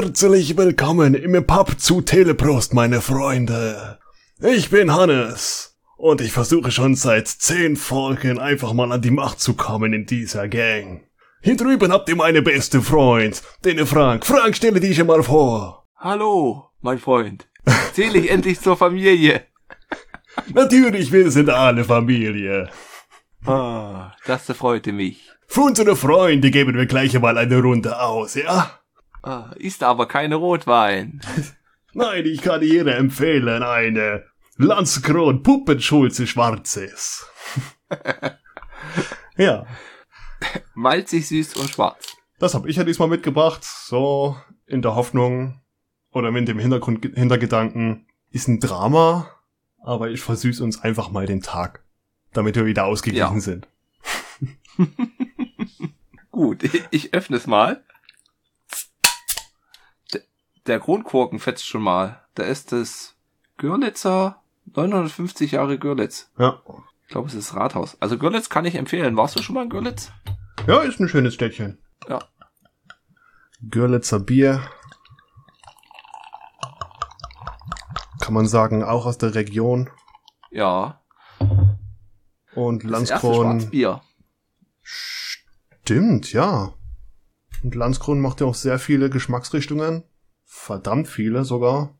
Herzlich willkommen im Pub zu Teleprost, meine Freunde. Ich bin Hannes und ich versuche schon seit zehn Folgen einfach mal an die Macht zu kommen in dieser Gang. Hier drüben habt ihr meine beste Freund, den Frank. Frank, stelle dich mal vor. Hallo, mein Freund. Zähle ich endlich zur Familie. Natürlich, wir sind alle Familie. Ah, das freute mich. Für unsere Freunde geben wir gleich mal eine Runde aus, ja? Ah, ist aber keine Rotwein. Nein, ich kann jeder empfehlen eine Landskron Puppenschulze Schwarzes. ja. Malzig, süß und schwarz. Das habe ich ja diesmal mitgebracht, so in der Hoffnung oder mit dem Hintergrund Hintergedanken ist ein Drama, aber ich versüß uns einfach mal den Tag, damit wir wieder ausgeglichen ja. sind. Gut, ich öffne es mal. Der Kronkorken fetzt schon mal. Da ist das Görlitzer 950 Jahre Görlitz. Ja. Ich glaube, es ist Rathaus. Also Görlitz kann ich empfehlen. Warst du schon mal in Görlitz? Ja, ist ein schönes Städtchen. Ja. Görlitzer Bier. Kann man sagen, auch aus der Region. Ja. Und Landskron. Bier. Stimmt, ja. Und Landskron macht ja auch sehr viele Geschmacksrichtungen. Verdammt viele sogar.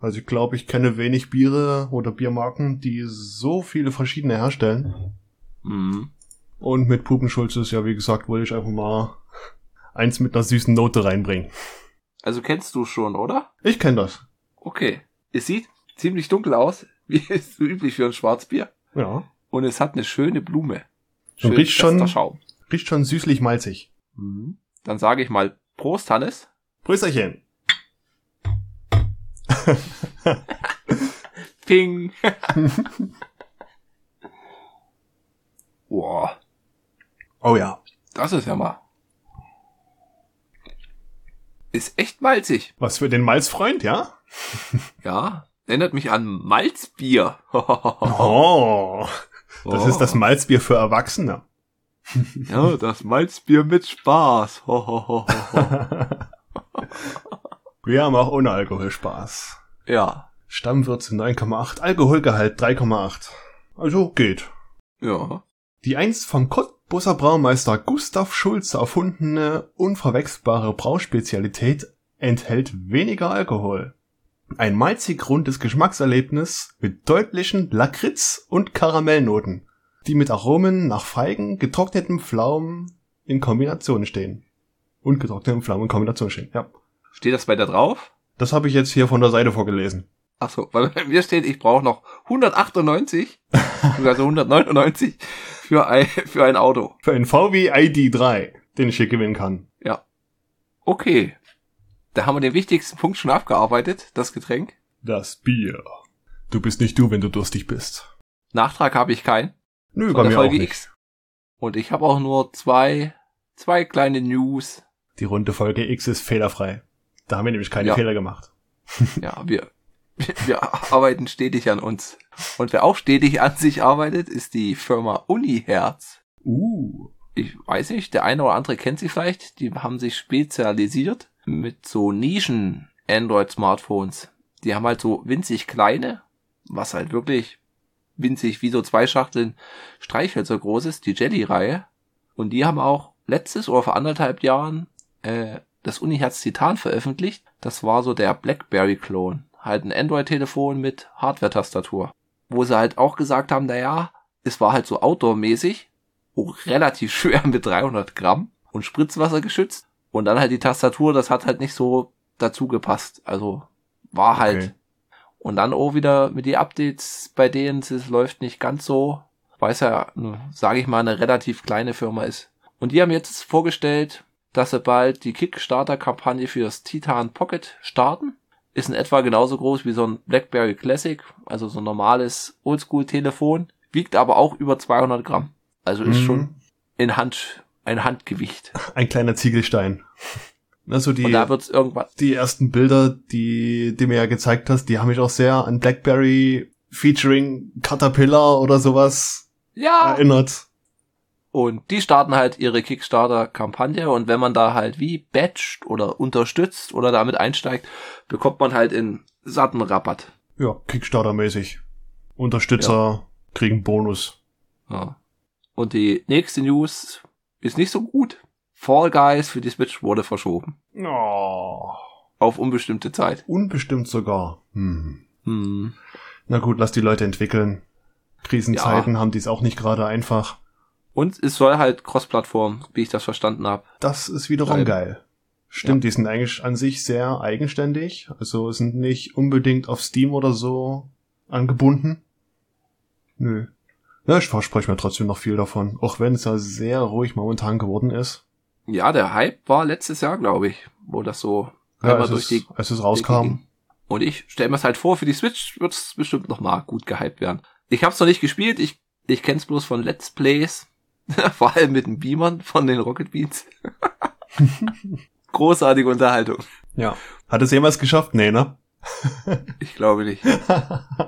Also ich glaube, ich kenne wenig Biere oder Biermarken, die so viele verschiedene herstellen. Mhm. Und mit Pupenschulz ist ja, wie gesagt, wollte ich einfach mal eins mit einer süßen Note reinbringen. Also kennst du schon, oder? Ich kenne das. Okay. Es sieht ziemlich dunkel aus, wie ist so üblich für ein Schwarzbier. Ja. Und es hat eine schöne Blume. Schön riecht schon, Schaum. riecht schon süßlich malzig. Mhm. Dann sage ich mal Prost, Hannes. Prösterchen. Ping. Boah. Oh ja. Das ist ja mal. Ist echt malzig. Was für den Malzfreund, ja? ja. Erinnert mich an Malzbier. oh. Das oh. ist das Malzbier für Erwachsene. ja, das Malzbier mit Spaß. Wir haben auch ohne Alkohol Spaß. Ja. Stammwürze 9,8, Alkoholgehalt 3,8. Also geht. Ja. Die einst vom Cottbusser Braumeister Gustav Schulze erfundene, unverwechselbare Brauspezialität enthält weniger Alkohol. Ein malzig rundes Geschmackserlebnis mit deutlichen Lakritz- und Karamellnoten, die mit Aromen nach Feigen, getrocknetem Pflaumen in Kombination stehen. Und getrocknetem Pflaumen in Kombination stehen, ja. Steht das bei da drauf? Das habe ich jetzt hier von der Seite vorgelesen. Ach so, weil bei mir steht, ich brauche noch 198, also 199 für ein, für ein Auto. Für ein VW ID3, den ich hier gewinnen kann. Ja. Okay. Da haben wir den wichtigsten Punkt schon abgearbeitet, das Getränk. Das Bier. Du bist nicht du, wenn du durstig bist. Nachtrag habe ich keinen. Nö, bei mir Folge auch nicht. X. Und ich habe auch nur zwei, zwei kleine News. Die runde Folge X ist fehlerfrei. Da haben wir nämlich keine ja. Fehler gemacht. ja, wir, wir arbeiten stetig an uns. Und wer auch stetig an sich arbeitet, ist die Firma Uniherz. Uh. Ich weiß nicht, der eine oder andere kennt sie vielleicht. Die haben sich spezialisiert mit so Nischen Android-Smartphones. Die haben halt so winzig kleine, was halt wirklich winzig wie so zwei Schachteln Streichhölzer groß ist, die Jelly-Reihe. Und die haben auch letztes oder vor anderthalb Jahren äh, das Uniherz Titan veröffentlicht. Das war so der BlackBerry-Klon. Halt ein Android-Telefon mit Hardware-Tastatur. Wo sie halt auch gesagt haben, naja, es war halt so Outdoor-mäßig, auch relativ schwer mit 300 Gramm und Spritzwasser geschützt. Und dann halt die Tastatur, das hat halt nicht so dazu gepasst. Also war halt. Okay. Und dann auch wieder mit die Updates, bei denen es läuft nicht ganz so, weil es ja, sage ich mal, eine relativ kleine Firma ist. Und die haben jetzt vorgestellt, dass sie bald die Kickstarter-Kampagne fürs Titan Pocket starten. Ist in etwa genauso groß wie so ein BlackBerry Classic, also so ein normales Oldschool-Telefon, wiegt aber auch über 200 Gramm. Also ist mhm. schon in Hand, ein Handgewicht. Ein kleiner Ziegelstein. Also die, Und da wird's irgendwann. die ersten Bilder, die, die mir ja gezeigt hast, die haben mich auch sehr an BlackBerry featuring Caterpillar oder sowas ja. erinnert. Und die starten halt ihre Kickstarter-Kampagne und wenn man da halt wie batcht oder unterstützt oder damit einsteigt, bekommt man halt in satten Rabatt. Ja, Kickstarter-mäßig. Unterstützer kriegen Bonus. Ja. Und die nächste News ist nicht so gut. Fall Guys für die Switch wurde verschoben. Oh, Auf unbestimmte Zeit. unbestimmt sogar. Hm. Hm. Na gut, lass die Leute entwickeln. Krisenzeiten haben die es auch nicht gerade einfach. Und es soll halt Cross-Plattform, wie ich das verstanden habe. Das ist wiederum Geil. geil. Stimmt, die sind eigentlich an sich sehr eigenständig. Also sind nicht unbedingt auf Steam oder so angebunden. Nö. Ja, ich verspreche mir trotzdem noch viel davon. Auch wenn es ja sehr ruhig momentan geworden ist. Ja, der Hype war letztes Jahr, glaube ich, wo das so Ja, als, durch es, die als es rauskam. Und ich stelle mir es halt vor, für die Switch wird es bestimmt noch mal gut gehypt werden. Ich habe es noch nicht gespielt, ich, ich kenne es bloß von Let's Plays, vor allem mit den Beamern von den Rocket Beans. Großartige Unterhaltung. Ja. Hat es jemals geschafft? Nee, ne? Ich glaube nicht.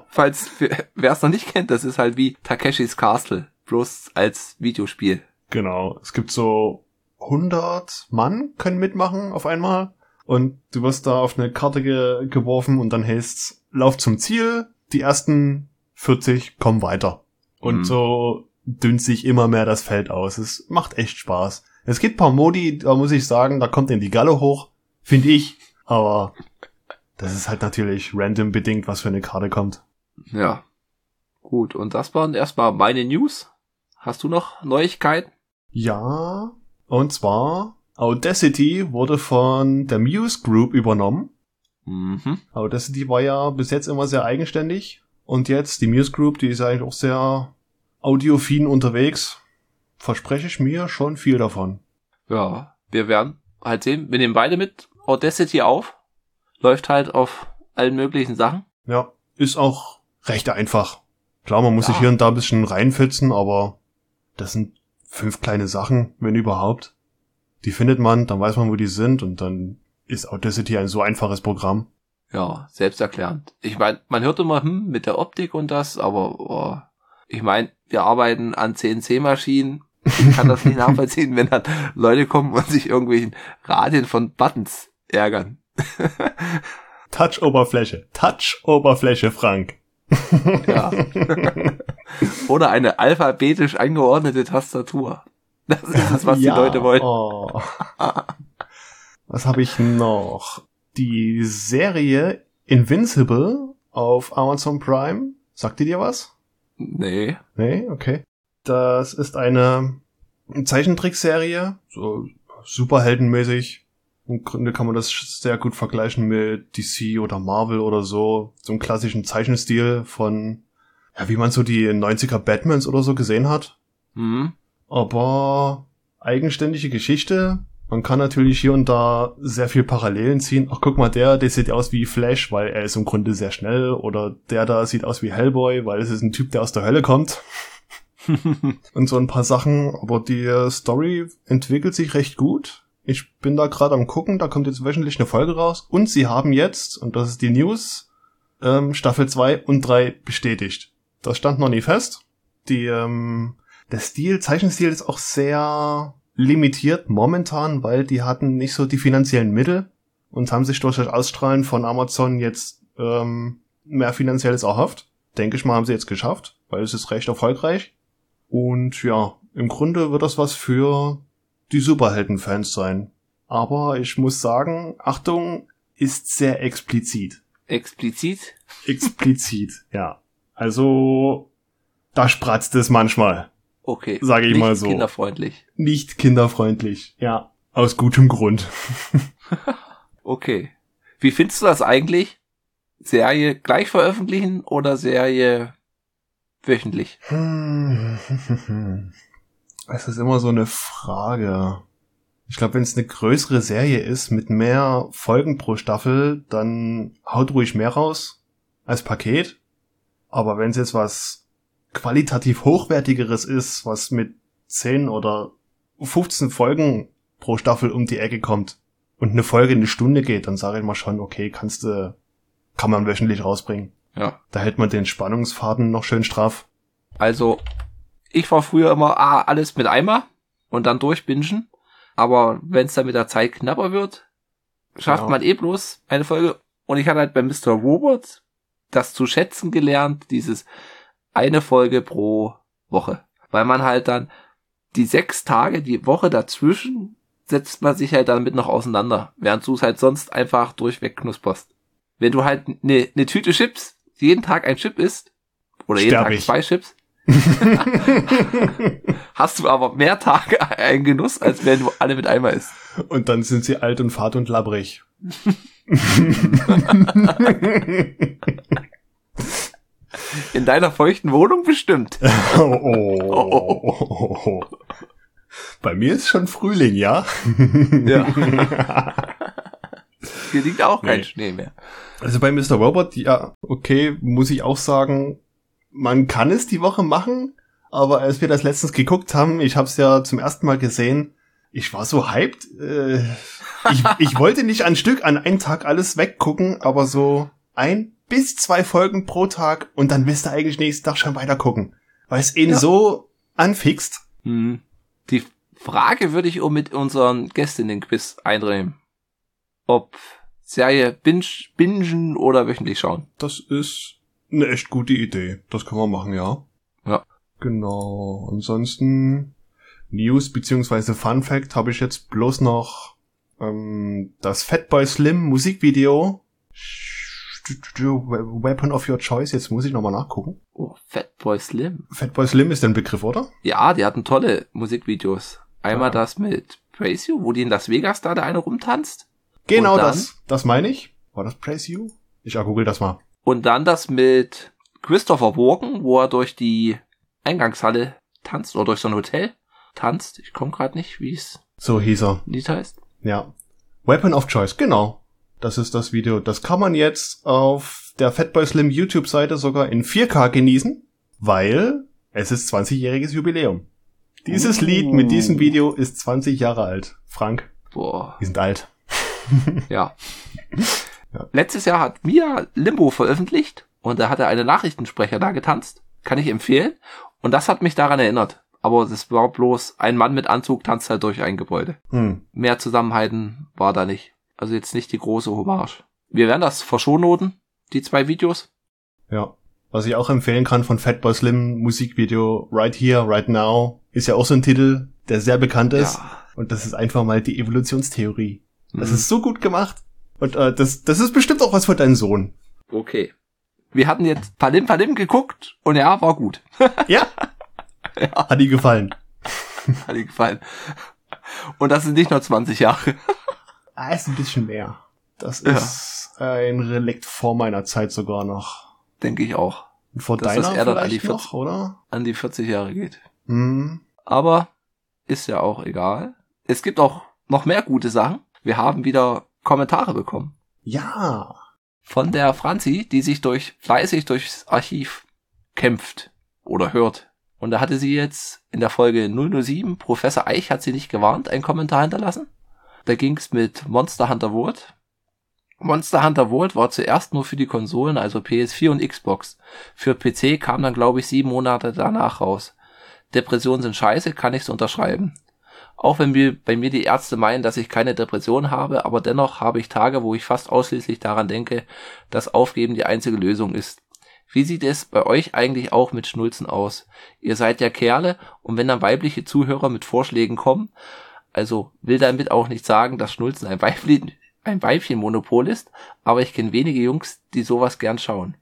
Falls wer es noch nicht kennt, das ist halt wie Takeshis Castle, bloß als Videospiel. Genau. Es gibt so 100 Mann können mitmachen auf einmal. Und du wirst da auf eine Karte ge geworfen und dann heißt's, lauf zum Ziel, die ersten 40 kommen weiter. Und Mhm. so dünnt sich immer mehr das Feld aus. Es macht echt Spaß. Es gibt paar Modi, da muss ich sagen, da kommt in die Galle hoch, finde ich. Aber das ist halt natürlich random bedingt, was für eine Karte kommt. Ja. Gut, und das waren erstmal meine News. Hast du noch Neuigkeiten? Ja, und zwar Audacity wurde von der Muse Group übernommen. Mhm. Audacity war ja bis jetzt immer sehr eigenständig. Und jetzt die Muse Group, die ist eigentlich auch sehr audiophil unterwegs. Verspreche ich mir schon viel davon. Ja, wir werden halt sehen. Wir nehmen beide mit Audacity auf. Läuft halt auf allen möglichen Sachen. Ja, ist auch recht einfach. Klar, man muss Ja. sich hier und da ein bisschen reinfitzen, aber das sind fünf kleine Sachen, wenn überhaupt. Die findet man, dann weiß man, wo die sind und dann ist Audacity ein so einfaches Programm. Ja, selbsterklärend. Ich meine, man hört immer, hm, mit der Optik und das, aber oh, ich meine, wir arbeiten an CNC-Maschinen. Ich kann das nicht nachvollziehen, wenn dann Leute kommen und sich irgendwelchen Radien von Buttons ärgern. Touch-Oberfläche. Touch-Oberfläche, Frank. Ja. Oder eine alphabetisch angeordnete Tastatur. Das ist es, was Ja, die Leute wollen. Oh. Was habe ich noch? Die Serie Invincible auf Amazon Prime. Sagt die dir was? Nee. Nee, okay. Das ist eine Zeichentrickserie, so superheldenmäßig. Im Grunde kann man das sehr gut vergleichen mit DC oder Marvel oder so. So einem klassischen Zeichenstil von, ja, wie man so die 90er Batmans oder so gesehen hat. Hm. Aber eigenständige Geschichte. Man kann natürlich hier und da sehr viel Parallelen ziehen. Ach, guck mal, der, der sieht aus wie Flash, weil er ist im Grunde sehr schnell. Oder der da sieht aus wie Hellboy, weil es ist ein Typ, der aus der Hölle kommt. und so ein paar Sachen. Aber die Story entwickelt sich recht gut. Ich bin da gerade am gucken, da kommt jetzt wöchentlich eine Folge raus. Und sie haben jetzt, und das ist die News, ähm, Staffel 2 und 3 bestätigt. Das stand noch nie fest. Die, ähm, der Stil, Zeichenstil ist auch sehr limitiert momentan, weil die hatten nicht so die finanziellen Mittel und haben sich durch das Ausstrahlen von Amazon jetzt ähm, mehr finanzielles erhofft. Denke ich mal, haben sie jetzt geschafft, weil es ist recht erfolgreich. Und ja, im Grunde wird das was für die Superhelden-Fans sein. Aber ich muss sagen, Achtung, ist sehr explizit. Explizit? Explizit, ja. Also, da spratzt es manchmal. Okay. Sage ich Nicht mal so. Kinderfreundlich. Nicht kinderfreundlich, ja. Aus gutem Grund. Okay. Wie findest du das eigentlich? Serie gleich veröffentlichen oder Serie wöchentlich? Es ist immer so eine Frage. Ich glaube, wenn es eine größere Serie ist mit mehr Folgen pro Staffel, dann haut ruhig mehr raus als Paket. Aber wenn es jetzt was qualitativ hochwertigeres ist, was mit 10 oder 15 Folgen pro Staffel um die Ecke kommt und eine Folge eine Stunde geht, dann sage ich mal schon, okay, kannst du, kann man wöchentlich rausbringen. Ja. Da hält man den Spannungsfaden noch schön straff. Also, Ich war früher immer ah, alles mit Eimer und dann durchbingen. Aber wenn es dann mit der Zeit knapper wird, schafft Genau. man eh bloß eine Folge. Und ich hatte halt bei Mr. Robot das zu schätzen gelernt, dieses eine Folge pro Woche. Weil man halt dann die sechs Tage, die Woche dazwischen, setzt man sich halt damit noch auseinander, während du es halt sonst einfach durchweg knusperst. Wenn du halt eine ne Tüte Chips, jeden Tag ein Chip isst, oder jeden Sterb Tag ich. zwei Chips, hast du aber mehr Tage einen Genuss, als wenn du alle mit einmal isst. und dann sind sie alt und fad und labbrig. In deiner feuchten Wohnung bestimmt. oh. Bei mir ist schon Frühling, ja? Ja. Hier liegt auch kein Nee. Schnee mehr. Also bei Mr. Robot, ja, okay, muss ich auch sagen, man kann es die Woche machen, aber als wir das letztens geguckt haben, ich habe es ja zum ersten Mal gesehen, ich war so hyped. Äh, ich, ich wollte nicht an Stück an einem Tag alles weggucken, aber so ein bis zwei Folgen pro Tag und dann willst du eigentlich nächsten Tag schon weiter gucken, weil es ihn Ja. so anfixt. Hm. Die Frage würde ich um mit unseren Gästinnen-Quiz eindrehen. Ob Serie binge, bingen oder wöchentlich schauen. Das ist eine echt gute Idee. Das kann man machen, ja. Ja. Genau. Ansonsten News beziehungsweise Fun Fact habe ich jetzt bloß noch ähm, das Fatboy Slim Musikvideo. Weapon of Your Choice. Jetzt muss ich nochmal nachgucken. Oh, Fatboy Slim. Fatboy Slim ist ein Begriff, oder? Ja, die hatten tolle Musikvideos. Einmal Ja. das mit Praise You, wo die in Las Vegas da der eine rumtanzt. Genau das. Das meine ich. War das Praise You? Ich google das mal. Und dann das mit Christopher Walken, wo er durch die Eingangshalle tanzt oder durch so ein Hotel tanzt. Ich komme gerade nicht, wie es So hieß er. Lied heißt. Ja. Weapon of Choice, genau. Das ist das Video. Das kann man jetzt auf der Fatboy Slim YouTube-Seite sogar in 4K genießen, weil es ist 20-jähriges Jubiläum. Dieses Uh. Lied mit diesem Video ist 20 Jahre alt. Frank, Boah. die sind alt. Ja. Ja. Letztes Jahr hat Mia Limbo veröffentlicht und da hat er eine Nachrichtensprecher da getanzt. Kann ich empfehlen. Und das hat mich daran erinnert. Aber es war bloß ein Mann mit Anzug tanzt halt durch ein Gebäude. Hm. Mehr Zusammenhalten war da nicht. Also jetzt nicht die große Hommage. Wir werden das verschonoten, die zwei Videos. Ja. Was ich auch empfehlen kann von Fatboy Slim Musikvideo Right Here, Right Now ist ja auch so ein Titel, der sehr bekannt ist. Und das ist einfach mal die Evolutionstheorie. Das Mhm. ist so gut gemacht. Und äh, das, das ist bestimmt auch was für deinen Sohn. Okay. Wir hatten jetzt Palim Palim geguckt und ja, war gut. Ja? Hat dir gefallen. Hat dir gefallen. Und das sind nicht nur 20 Jahre. Ah, ist ein bisschen mehr. Das Ja. ist ein Relikt vor meiner Zeit sogar noch. Denke ich auch. Und vor Dass deiner das eher dann an die noch, oder? An die 40 Jahre geht. Hm. Aber ist ja auch egal. Es gibt auch noch mehr gute Sachen. Wir haben wieder Kommentare bekommen. Ja. Von der Franzi, die sich durch, fleißig durchs Archiv kämpft oder hört. Und da hatte sie jetzt in der Folge 007, Professor Eich hat sie nicht gewarnt, einen Kommentar hinterlassen. Da ging's mit Monster Hunter World. Monster Hunter World war zuerst nur für die Konsolen, also PS4 und Xbox. Für PC kam dann, glaube ich, sieben Monate danach raus. Depressionen sind scheiße, kann ich so unterschreiben. Auch wenn wir, bei mir die Ärzte meinen, dass ich keine Depression habe, aber dennoch habe ich Tage, wo ich fast ausschließlich daran denke, dass Aufgeben die einzige Lösung ist. Wie sieht es bei euch eigentlich auch mit Schnulzen aus? Ihr seid ja Kerle und wenn dann weibliche Zuhörer mit Vorschlägen kommen, also will damit auch nicht sagen, dass Schnulzen ein, Weibli ein Weibchenmonopol ist, aber ich kenne wenige Jungs, die sowas gern schauen.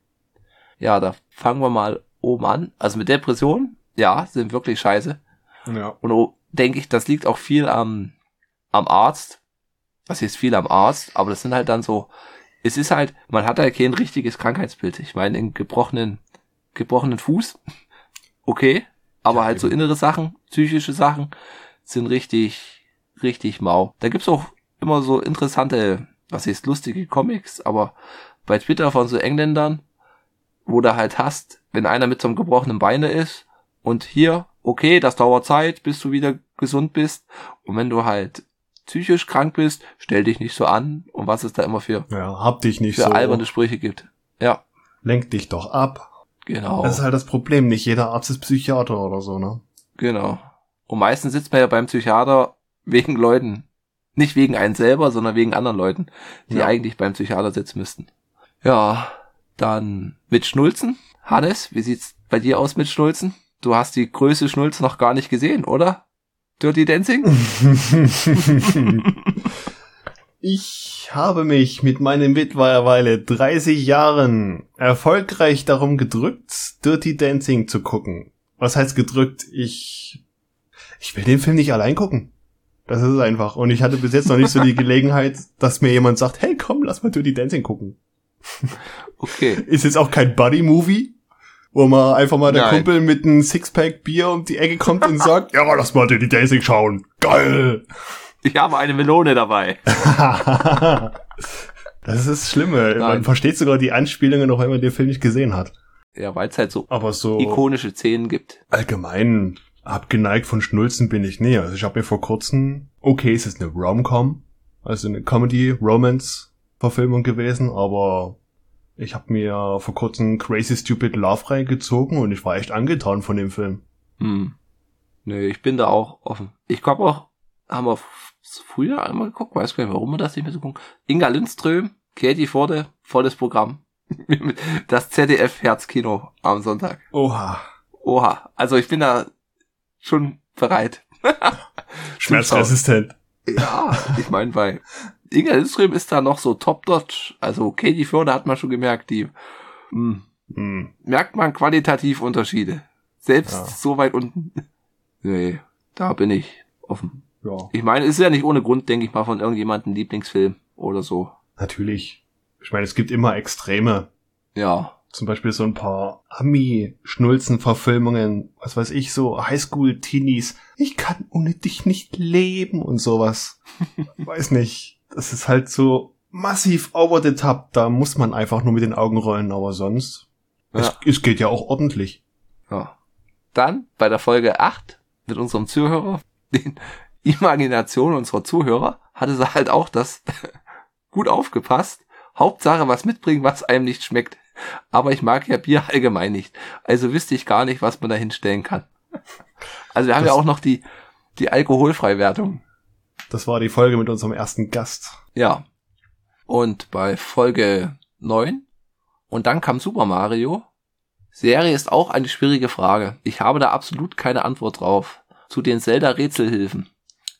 Ja, da fangen wir mal oben an. Also mit Depressionen, ja, sind wirklich scheiße. Ja. Und oh, denke ich, das liegt auch viel am, am Arzt. Was ist viel am Arzt, aber das sind halt dann so, es ist halt, man hat halt kein richtiges Krankheitsbild. Ich meine, in gebrochenen, gebrochenen Fuß, okay, aber Ja, halt so eben. innere Sachen, psychische Sachen sind richtig, richtig mau. Da gibt's auch immer so interessante, was ist, lustige Comics, aber bei Twitter von so Engländern, wo du halt hast, wenn einer mit so einem gebrochenen Beine ist und hier, okay, das dauert Zeit, bis du wieder gesund bist. Und wenn du halt psychisch krank bist, stell dich nicht so an und was es da immer für, Ja, hab dich nicht für so. alberne Sprüche gibt. Ja, Lenk dich doch ab. Genau. Das ist halt das Problem. Nicht jeder Arzt ist Psychiater oder so, ne? Genau. Und meistens sitzt man ja beim Psychiater wegen Leuten. Nicht wegen einen selber, sondern wegen anderen Leuten, die Ja. eigentlich beim Psychiater sitzen müssten. Ja, dann mit Schnulzen. Hannes, wie sieht's bei dir aus mit Schnulzen? Du hast die Größe Schnulz noch gar nicht gesehen, oder? Dirty Dancing? Ich habe mich mit meinen mittlerweile 30 Jahren erfolgreich darum gedrückt, Dirty Dancing zu gucken. Was heißt gedrückt? Ich, ich will den Film nicht allein gucken. Das ist einfach. Und ich hatte bis jetzt noch nicht so die Gelegenheit, dass mir jemand sagt, hey komm, lass mal Dirty Dancing gucken. Okay. Ist jetzt auch kein Buddy-Movie, wo man einfach mal der Nein. Kumpel mit einem Sixpack Bier um die Ecke kommt und sagt, ja, lass mal Dirty Dancing schauen. Geil! Ich habe eine Melone dabei. das ist das Schlimme. Man Nein. versteht sogar die Anspielungen, auch wenn man den Film nicht gesehen hat. Ja, weil es halt so Aber so ikonische Szenen gibt. allgemein abgeneigt von Schnulzen bin ich nie. Also ich habe mir vor kurzem, okay, es ist eine Rom-Com, also eine Comedy-Romance-Verfilmung gewesen, aber ich habe mir vor kurzem Crazy Stupid Love reingezogen und ich war echt angetan von dem Film. Hm. Nö, ich bin da auch offen. Ich glaube auch, haben wir früher einmal geguckt, weiß gar nicht, warum wir das nicht mehr so gucken. Inga Lindström, Katie Forde, volles Programm. Das ZDF Herzkino am Sonntag. Oha. Oha, also ich bin da schon bereit. Schmerzresistent. Ja, ich meine, bei Inga Lindström ist da noch so top-dotch. Also Katie Forde hat man schon gemerkt, die hm, Hm. merkt man qualitativ Unterschiede. Selbst Ja. so weit unten. Nee, da bin ich offen. Ja, Ich meine, es ist ja nicht ohne Grund, denke ich mal, von irgendjemandem Lieblingsfilm oder so. natürlich. Ich meine, es gibt immer Extreme. Ja. Zum Beispiel so ein paar Ami-Schnulzen-Verfilmungen, was weiß ich, so Highschool-Teenies. Ich kann ohne dich nicht leben und sowas. weiß nicht. Das ist halt so massiv over the top. Da muss man einfach nur mit den Augen rollen, aber sonst. Es, Ja. es geht ja auch ordentlich. ja. Dann bei der Folge 8 mit unserem Zuhörer, den Imagination unserer Zuhörer, hatte sie halt auch das gut aufgepasst. Hauptsache was mitbringen, was einem nicht schmeckt. Aber ich mag ja Bier allgemein nicht. Also wüsste ich gar nicht, was man da hinstellen kann. Also wir haben ja Das- auch noch die, die Alkoholfreiwertung. Das war die Folge mit unserem ersten Gast. Ja. Und bei Folge 9 und dann kam Super Mario. Serie ist auch eine schwierige Frage. Ich habe da absolut keine Antwort drauf. Zu den Zelda-Rätselhilfen.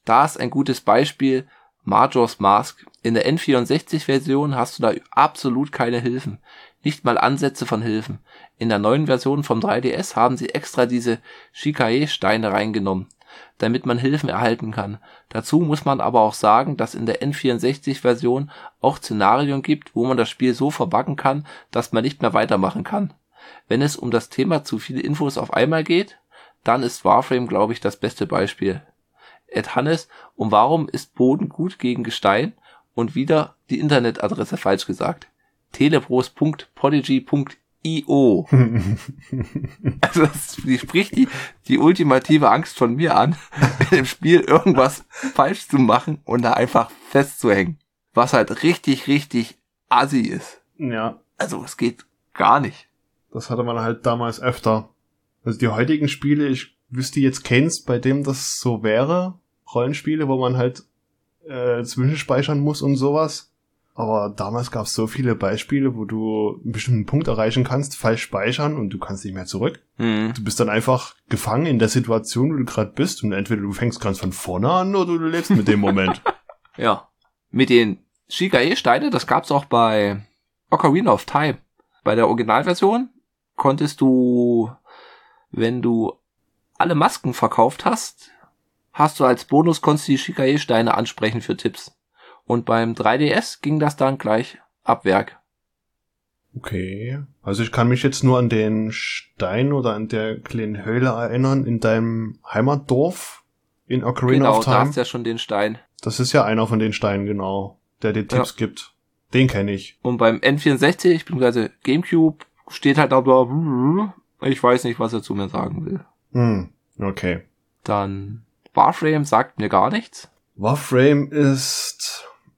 Da ist ein gutes Beispiel Majora's Mask. In der N64-Version hast du da absolut keine Hilfen. Nicht mal Ansätze von Hilfen. In der neuen Version vom 3DS haben sie extra diese Shikae-Steine reingenommen, damit man Hilfen erhalten kann. Dazu muss man aber auch sagen, dass in der N64-Version auch Szenarien gibt, wo man das Spiel so verbacken kann, dass man nicht mehr weitermachen kann. Wenn es um das Thema zu viele Infos auf einmal geht, dann ist Warframe, glaube ich, das beste Beispiel. Ed Hannes, und warum ist Boden gut gegen Gestein? Und wieder die Internetadresse falsch gesagt. telebros.podigy.io Also das die spricht die, die ultimative Angst von mir an, in dem Spiel irgendwas falsch zu machen und da einfach festzuhängen. Was halt richtig, richtig assi ist. ja, Also es geht gar nicht. das hatte man halt damals öfter. Also die heutigen Spiele, ich wüsste jetzt keins, bei dem das so wäre. Rollenspiele, wo man halt äh, zwischenspeichern muss und sowas. Aber damals gab es so viele Beispiele, wo du einen bestimmten Punkt erreichen kannst, falsch speichern und du kannst nicht mehr zurück. Hm. Du bist dann einfach gefangen in der Situation, wo du gerade bist und entweder du fängst ganz von vorne an oder du lebst mit dem Moment. Ja. Mit den Shikae-Steine, das gab's auch bei Ocarina of Time. Bei der Originalversion konntest du, wenn du alle Masken verkauft hast, hast du als Bonus konntest du die Shikae-Steine ansprechen für Tipps. Und beim 3DS ging das dann gleich ab Werk. Okay. Also ich kann mich jetzt nur an den Stein oder an der kleinen Höhle erinnern in deinem Heimatdorf in Ocarina genau, of da Time. hast du ja schon den Stein. Das ist ja einer von den Steinen, genau, der dir Tipps gibt. Den kenne ich. Und beim N64 bzw. Gamecube steht halt aber, ich weiß nicht, was er zu mir sagen will. Hm, okay. Dann Warframe sagt mir gar nichts. Warframe ist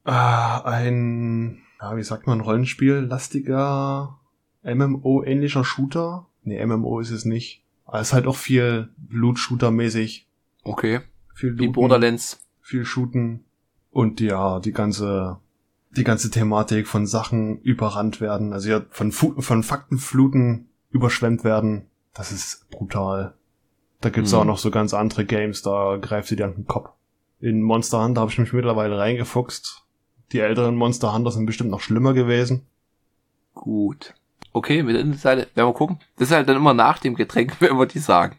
äh, ein, ja, wie sagt man, Rollenspiel, lastiger MMO-ähnlicher Shooter, Nee, MMO ist es nicht. Aber es ist halt auch viel Loot-Shooter-mäßig. Okay. Viel Wie Looten, Borderlands. viel Shooten. Und ja, die ganze, die ganze Thematik von Sachen überrannt werden. Also ja, von, Fu von Faktenfluten überschwemmt werden. Das ist brutal. Da gibt's Mhm. auch noch so ganz andere Games, da greift sie dir an den Kopf. In Monster Hunter habe ich mich mittlerweile reingefuchst. Die älteren Monster Hunter sind bestimmt noch schlimmer gewesen. Gut. Okay, mit der Internetseite werden wir gucken. Das ist halt dann immer nach dem Getränk, wenn wir die sagen.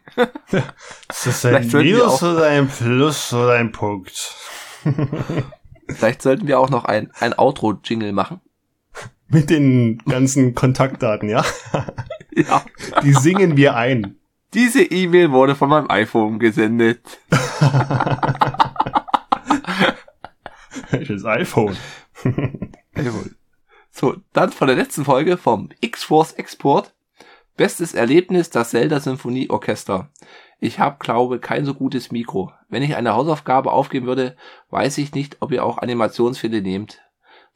Ist das sollten wir auch- oder ein Plus oder ein Punkt? Vielleicht sollten wir auch noch ein, ein Outro-Jingle machen. Mit den ganzen Kontaktdaten, ja? Ja. Die singen wir ein. Diese E-Mail wurde von meinem iPhone gesendet. Welches iPhone? Jawohl. So, dann von der letzten Folge vom X-Force Export. Bestes Erlebnis, das Zelda Symphonie Orchester. Ich habe, glaube, kein so gutes Mikro. Wenn ich eine Hausaufgabe aufgeben würde, weiß ich nicht, ob ihr auch Animationsfilme nehmt.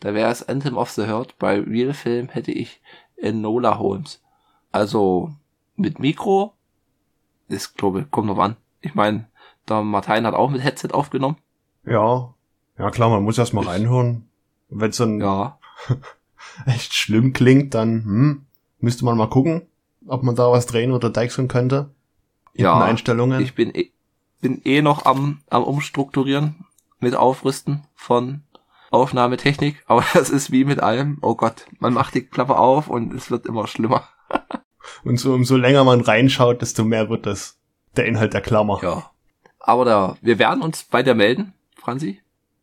Da wäre es Anthem of the Herd. Bei Real Film hätte ich Enola Holmes. Also, mit Mikro, ist, glaube, kommt noch an. Ich meine, der Martin hat auch mit Headset aufgenommen. Ja. Ja klar, man muss erst mal reinhören. Wenn es dann Ja, echt schlimm klingt, dann hm, müsste man mal gucken, ob man da was drehen oder deichseln könnte. In Ja, Einstellungen. Ich bin eh, bin eh noch am, am Umstrukturieren mit Aufrüsten von Aufnahmetechnik, aber das ist wie mit allem. Oh Gott, man macht die Klappe auf und es wird immer schlimmer. Und so umso länger man reinschaut, desto mehr wird das der Inhalt der Klammer. Ja. Aber da, wir werden uns bei dir melden, Franzi.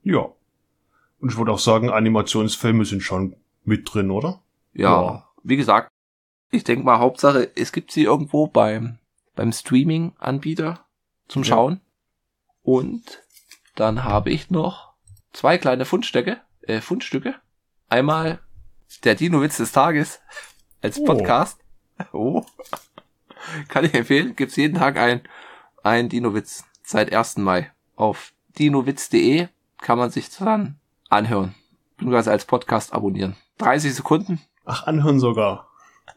Ja. Und ich würde auch sagen, Animationsfilme sind schon mit drin, oder? Ja, Ja. wie gesagt, ich denke mal, Hauptsache, es gibt sie irgendwo beim, beim Streaming-Anbieter zum Ja. Schauen. Und dann habe ich noch zwei kleine Fundstücke, äh, Fundstücke. Einmal der Dino-Witz des Tages als Oh. Podcast. Oh. Kann ich empfehlen. Gibt's jeden Tag ein, ein Dino-Witz seit 1. Mai. Auf dinowitz.de kann man sich dann anhören. Beziehungsweise als Podcast abonnieren. 30 Sekunden. Ach, anhören sogar.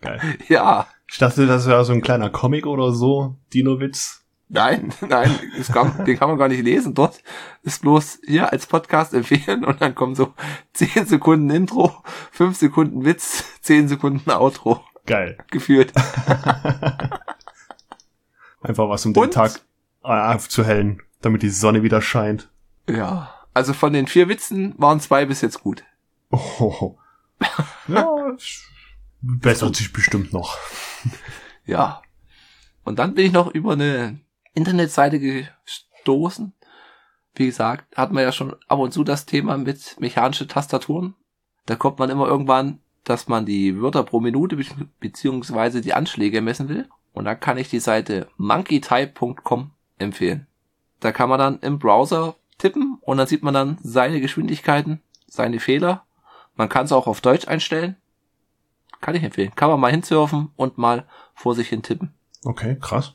Geil. Ja. Ich dachte, das wäre so ein kleiner Comic oder so, Dino-Witz. Nein, nein, kann, den kann man gar nicht lesen. Dort ist bloß hier als Podcast empfehlen und dann kommen so 10 Sekunden Intro, 5 Sekunden Witz, 10 Sekunden Outro Geil. geführt. Einfach was, um den Und? Tag äh, aufzuhellen, damit die Sonne wieder scheint. Ja, also von den vier Witzen waren zwei bis jetzt gut. Oh. Ja, es bessert sich bestimmt noch. Ja. Und dann bin ich noch über eine Internetseite gestoßen. Wie gesagt, hat man ja schon ab und zu das Thema mit mechanische Tastaturen. Da kommt man immer irgendwann, dass man die Wörter pro Minute be beziehungsweise die Anschläge messen will. Und dann kann ich die Seite monkeytype.com empfehlen. Da kann man dann im Browser tippen und dann sieht man dann seine Geschwindigkeiten, seine Fehler. Man kann es auch auf Deutsch einstellen. Kann ich empfehlen. Kann man mal hinsurfen und mal vor sich hin tippen. Okay, krass.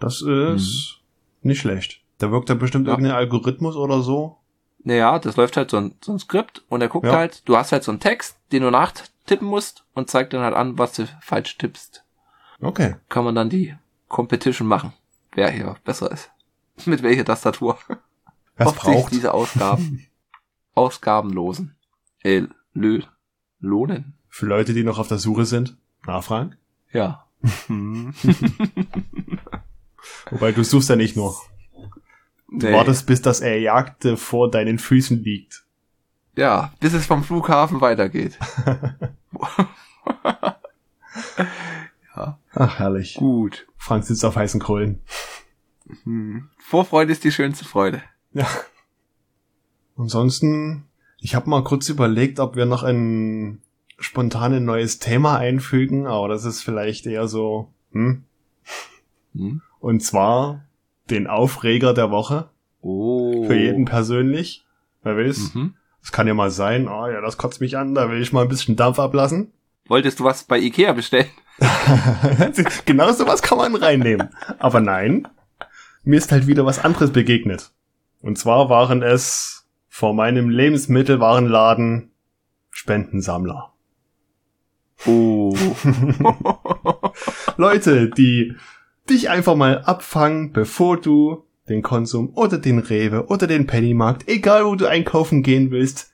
Das ist nicht schlecht. Da wirkt ja bestimmt Ja. irgendein Algorithmus oder so. Naja, das läuft halt so ein, so ein Skript und er guckt Ja. halt, du hast halt so einen Text, den du nachtippen musst und zeigt dann halt an, was du falsch tippst. Okay. Kann man dann die Competition machen, wer hier besser ist. Mit welcher Tastatur. Es Oft sich braucht. diese Ausgaben, Ausgabenlosen, äh, lö, lohnen. Für Leute, die noch auf der Suche sind. Nachfragen. Ja. Wobei du suchst ja nicht nur. Du Nee. wartest, bis das Erjagte vor deinen Füßen liegt. Ja, bis es vom Flughafen weitergeht. Ach, herrlich. Gut. Frank sitzt auf heißen Kohlen. Hm. Vorfreude ist die schönste Freude. Ja. Ansonsten, ich habe mal kurz überlegt, ob wir noch ein spontanes neues Thema einfügen, aber das ist vielleicht eher so, hm? Hm? Und zwar den Aufreger der Woche. Oh. Für jeden persönlich. Wer will's? Mhm. Es kann ja mal sein, ah ja, das kotzt mich an, da will ich mal ein bisschen Dampf ablassen. Wolltest du was bei Ikea bestellen? genau sowas kann man reinnehmen. Aber nein, mir ist halt wieder was anderes begegnet. Und zwar waren es vor meinem Lebensmittelwarenladen Spendensammler. Oh. Leute, die dich einfach mal abfangen, bevor du den Konsum oder den Rewe oder den Pennymarkt, egal wo du einkaufen gehen willst,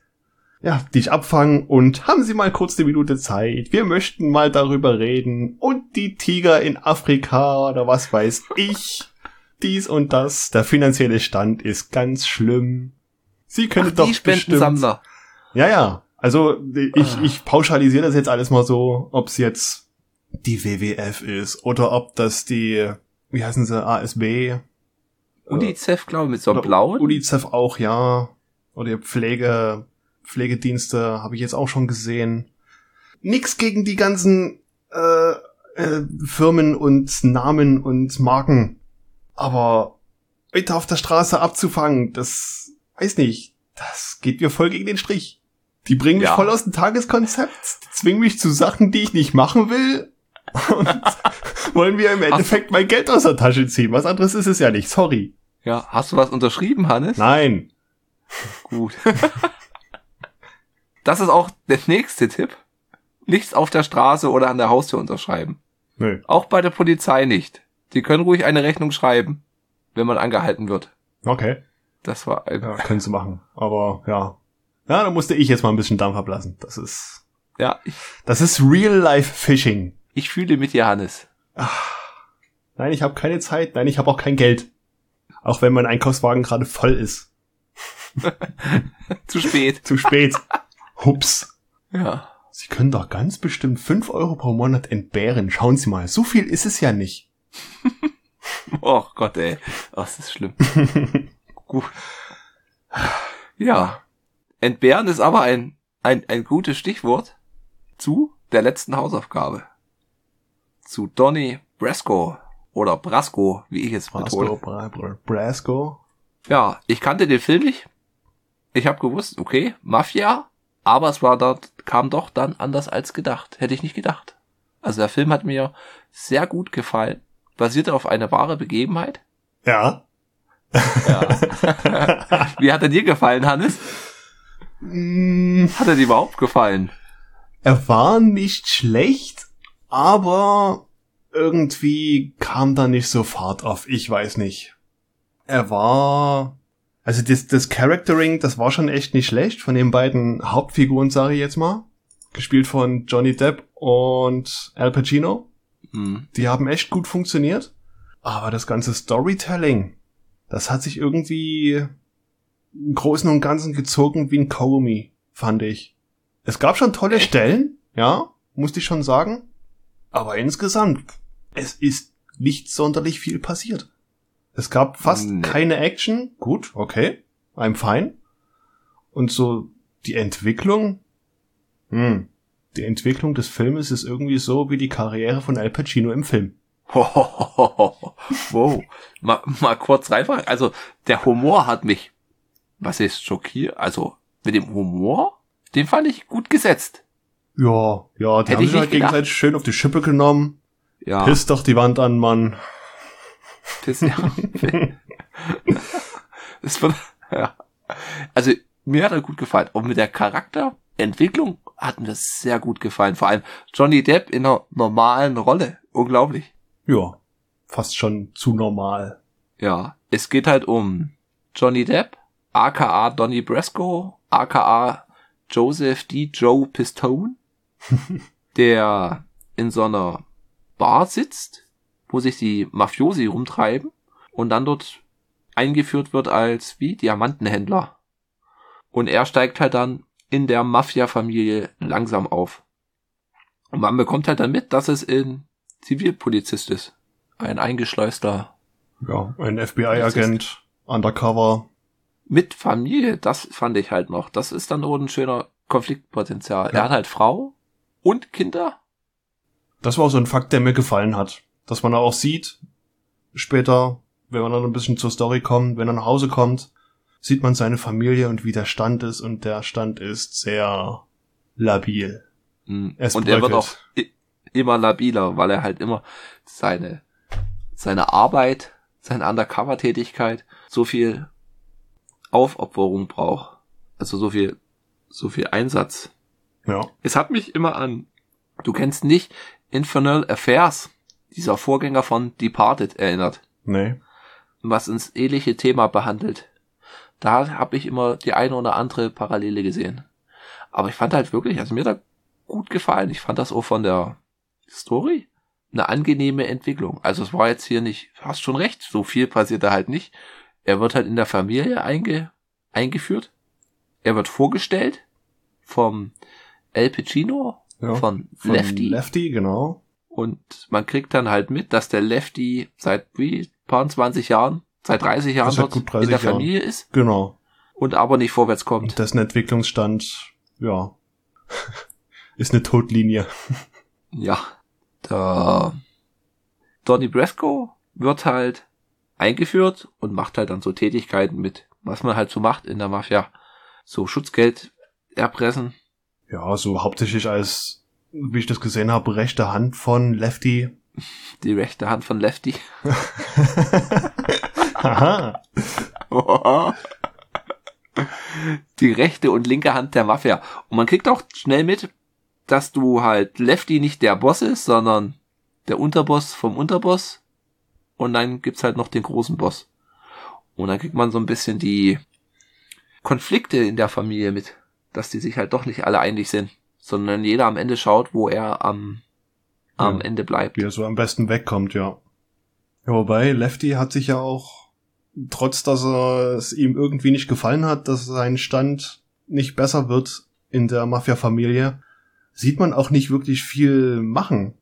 ja, dich abfangen und haben Sie mal kurz eine Minute Zeit. Wir möchten mal darüber reden und die Tiger in Afrika oder was weiß ich. Dies und das. Der finanzielle Stand ist ganz schlimm. Sie können Ach, doch die bestimmt. Ja, ja. Also ich, Ah. ich pauschalisiere das jetzt alles mal so, ob es jetzt die WWF ist oder ob das die, wie heißen sie, ASB, UNICEF, glaube ich, mit so einem blauen. UNICEF auch, ja. Oder die Pflege, Pflegedienste habe ich jetzt auch schon gesehen. Nix gegen die ganzen äh, äh, Firmen und Namen und Marken. Aber Leute auf der Straße abzufangen, das weiß nicht. Das geht mir voll gegen den Strich. Die bringen mich Ja. voll aus dem Tageskonzept, die zwingen mich zu Sachen, die ich nicht machen will. Und wollen mir im Endeffekt mein Geld aus der Tasche ziehen. Was anderes ist es ja nicht. Sorry. Ja, hast du was unterschrieben, Hannes? Nein. Gut. das ist auch der nächste Tipp. Nichts auf der Straße oder an der Haustür unterschreiben. Nö. Auch bei der Polizei nicht. Die können ruhig eine Rechnung schreiben, wenn man angehalten wird. Okay. Das war ein, Ja, können sie machen. Aber ja. Ja, da musste ich jetzt mal ein bisschen Dampf ablassen. Das ist. ja, ich, Das ist Real-Life-Fishing. ich fühle mit dir, Hannes. Nein, ich habe keine Zeit. Nein, ich habe auch kein Geld. Auch wenn mein Einkaufswagen gerade voll ist. Zu spät. Zu spät. Hups. Ja. Sie können doch ganz bestimmt 5 Euro pro Monat entbehren. Schauen Sie mal, so viel ist es ja nicht. Oh Gott, ey. Oh, das ist schlimm. Gut. Ja. Entbehren ist aber ein, ein, ein gutes Stichwort zu der letzten Hausaufgabe. Zu Donny Brasco oder Brasco, wie ich es Brasco, betone. Bra Bra Brasco. Ja, ich kannte den Film nicht. Ich habe gewusst, okay, Mafia, aber es war dort, kam doch dann anders als gedacht. Hätte ich nicht gedacht. Also der Film hat mir sehr gut gefallen. Basierte auf einer wahre Begebenheit. Ja. Ja. Wie hat er dir gefallen, Hannes? Mm, Hat er dir überhaupt gefallen? Er war nicht schlecht, aber irgendwie kam da nicht so Fahrt auf. Ich weiß nicht. Er war, also das, das Charactering, das war schon echt nicht schlecht von den beiden Hauptfiguren, sage ich jetzt mal. Gespielt von Johnny Depp und Al Pacino. Hm. Die haben echt gut funktioniert. Aber das ganze Storytelling, das hat sich irgendwie im Großen und Ganzen gezogen wie ein Kaugummi, fand ich. Es gab schon tolle Stellen, ja, musste ich schon sagen. Aber insgesamt, es ist nicht sonderlich viel passiert. Es gab fast Nee. keine Action. Gut, okay, I'm fine. Und so die Entwicklung, hm, die Entwicklung des Filmes ist irgendwie so wie die Karriere von Al Pacino im Film. wow. Mal, mal kurz reinfragen. Also, der Humor hat mich, was ist schockiert? Also, mit dem Humor, den fand ich gut gesetzt. Ja, ja, die Hätte haben ich sich halt gedacht. gegenseitig schön auf die Schippe genommen. Ja, Piss doch die Wand an, Mann. das, ja. das wird, ja. Also, mir hat er gut gefallen. Und mit der Charakterentwicklung hat mir sehr gut gefallen. Vor allem Johnny Depp in einer normalen Rolle. Unglaublich. Ja, fast schon zu normal. Ja, es geht halt um Johnny Depp, aka Donny Brasco, aka Joseph D. Joe Pistone, der in so einer Bar sitzt, wo sich die Mafiosi rumtreiben und dann dort eingeführt wird als wie Diamantenhändler. Und er steigt halt dann in der Mafia-Familie langsam auf. Und man bekommt halt dann mit, dass es ein Zivilpolizist ist. Ein eingeschleuster Ja, ein FBI-Agent, undercover. mit Familie, das fand ich halt noch. Das ist dann nur ein schöner Konfliktpotenzial. Ja. Er hat halt Frau und Kinder. Das war so ein Fakt, der mir gefallen hat. Dass man auch sieht, später, wenn man dann ein bisschen zur Story kommt, wenn er nach Hause kommt, sieht man seine Familie und wie der Stand ist und der Stand ist sehr labil. Mhm. Es Und er wird auch immer labiler, weil er halt immer seine, seine Arbeit, seine Undercover-Tätigkeit so viel Aufopferung braucht. Also so viel, so viel Einsatz. Ja. Es hat mich immer an du kennst nicht Infernal Affairs, dieser Vorgänger von Departed erinnert, Nee. was ins ähnliche Thema behandelt. Da habe ich immer die eine oder andere Parallele gesehen. Aber ich fand halt wirklich, also mir er gut gefallen. Ich fand das auch von der Story eine angenehme Entwicklung. Also es war jetzt hier nicht, hast schon recht, so viel passiert da halt nicht. Er wird halt in der Familie einge, eingeführt. Er wird vorgestellt vom El Pacino, Ja. von, Von Lefty. Lefty, genau. Und man kriegt dann halt mit, dass der Lefty seit wie paar 20 Jahren, seit 30 Jahren dort gut 30 in der Jahren. Familie ist Genau. und aber nicht vorwärts kommt. Und dessen Entwicklungsstand, ja, ist eine Todlinie. Ja. Der Donny Brasco wird halt eingeführt und macht halt dann so Tätigkeiten mit, was man halt so macht in der Mafia. So Schutzgeld erpressen. Ja, so hauptsächlich als, wie ich das gesehen habe, rechte Hand von Lefty. Die rechte Hand von Lefty. Die rechte und linke Hand der Mafia. Und man kriegt auch schnell mit, dass du halt Lefty nicht der Boss ist, sondern der Unterboss vom Unterboss. Und dann gibt's halt noch den großen Boss. Und dann kriegt man so ein bisschen die Konflikte in der Familie mit, dass die sich halt doch nicht alle einig sind, sondern jeder am Ende schaut, wo er am, am Ja. Ende bleibt. Wie er so am besten wegkommt, ja. Ja, wobei, Lefty hat sich ja auch, trotz dass er es ihm irgendwie nicht gefallen hat, dass sein Stand nicht besser wird in der Mafia-Familie, sieht man auch nicht wirklich viel machen.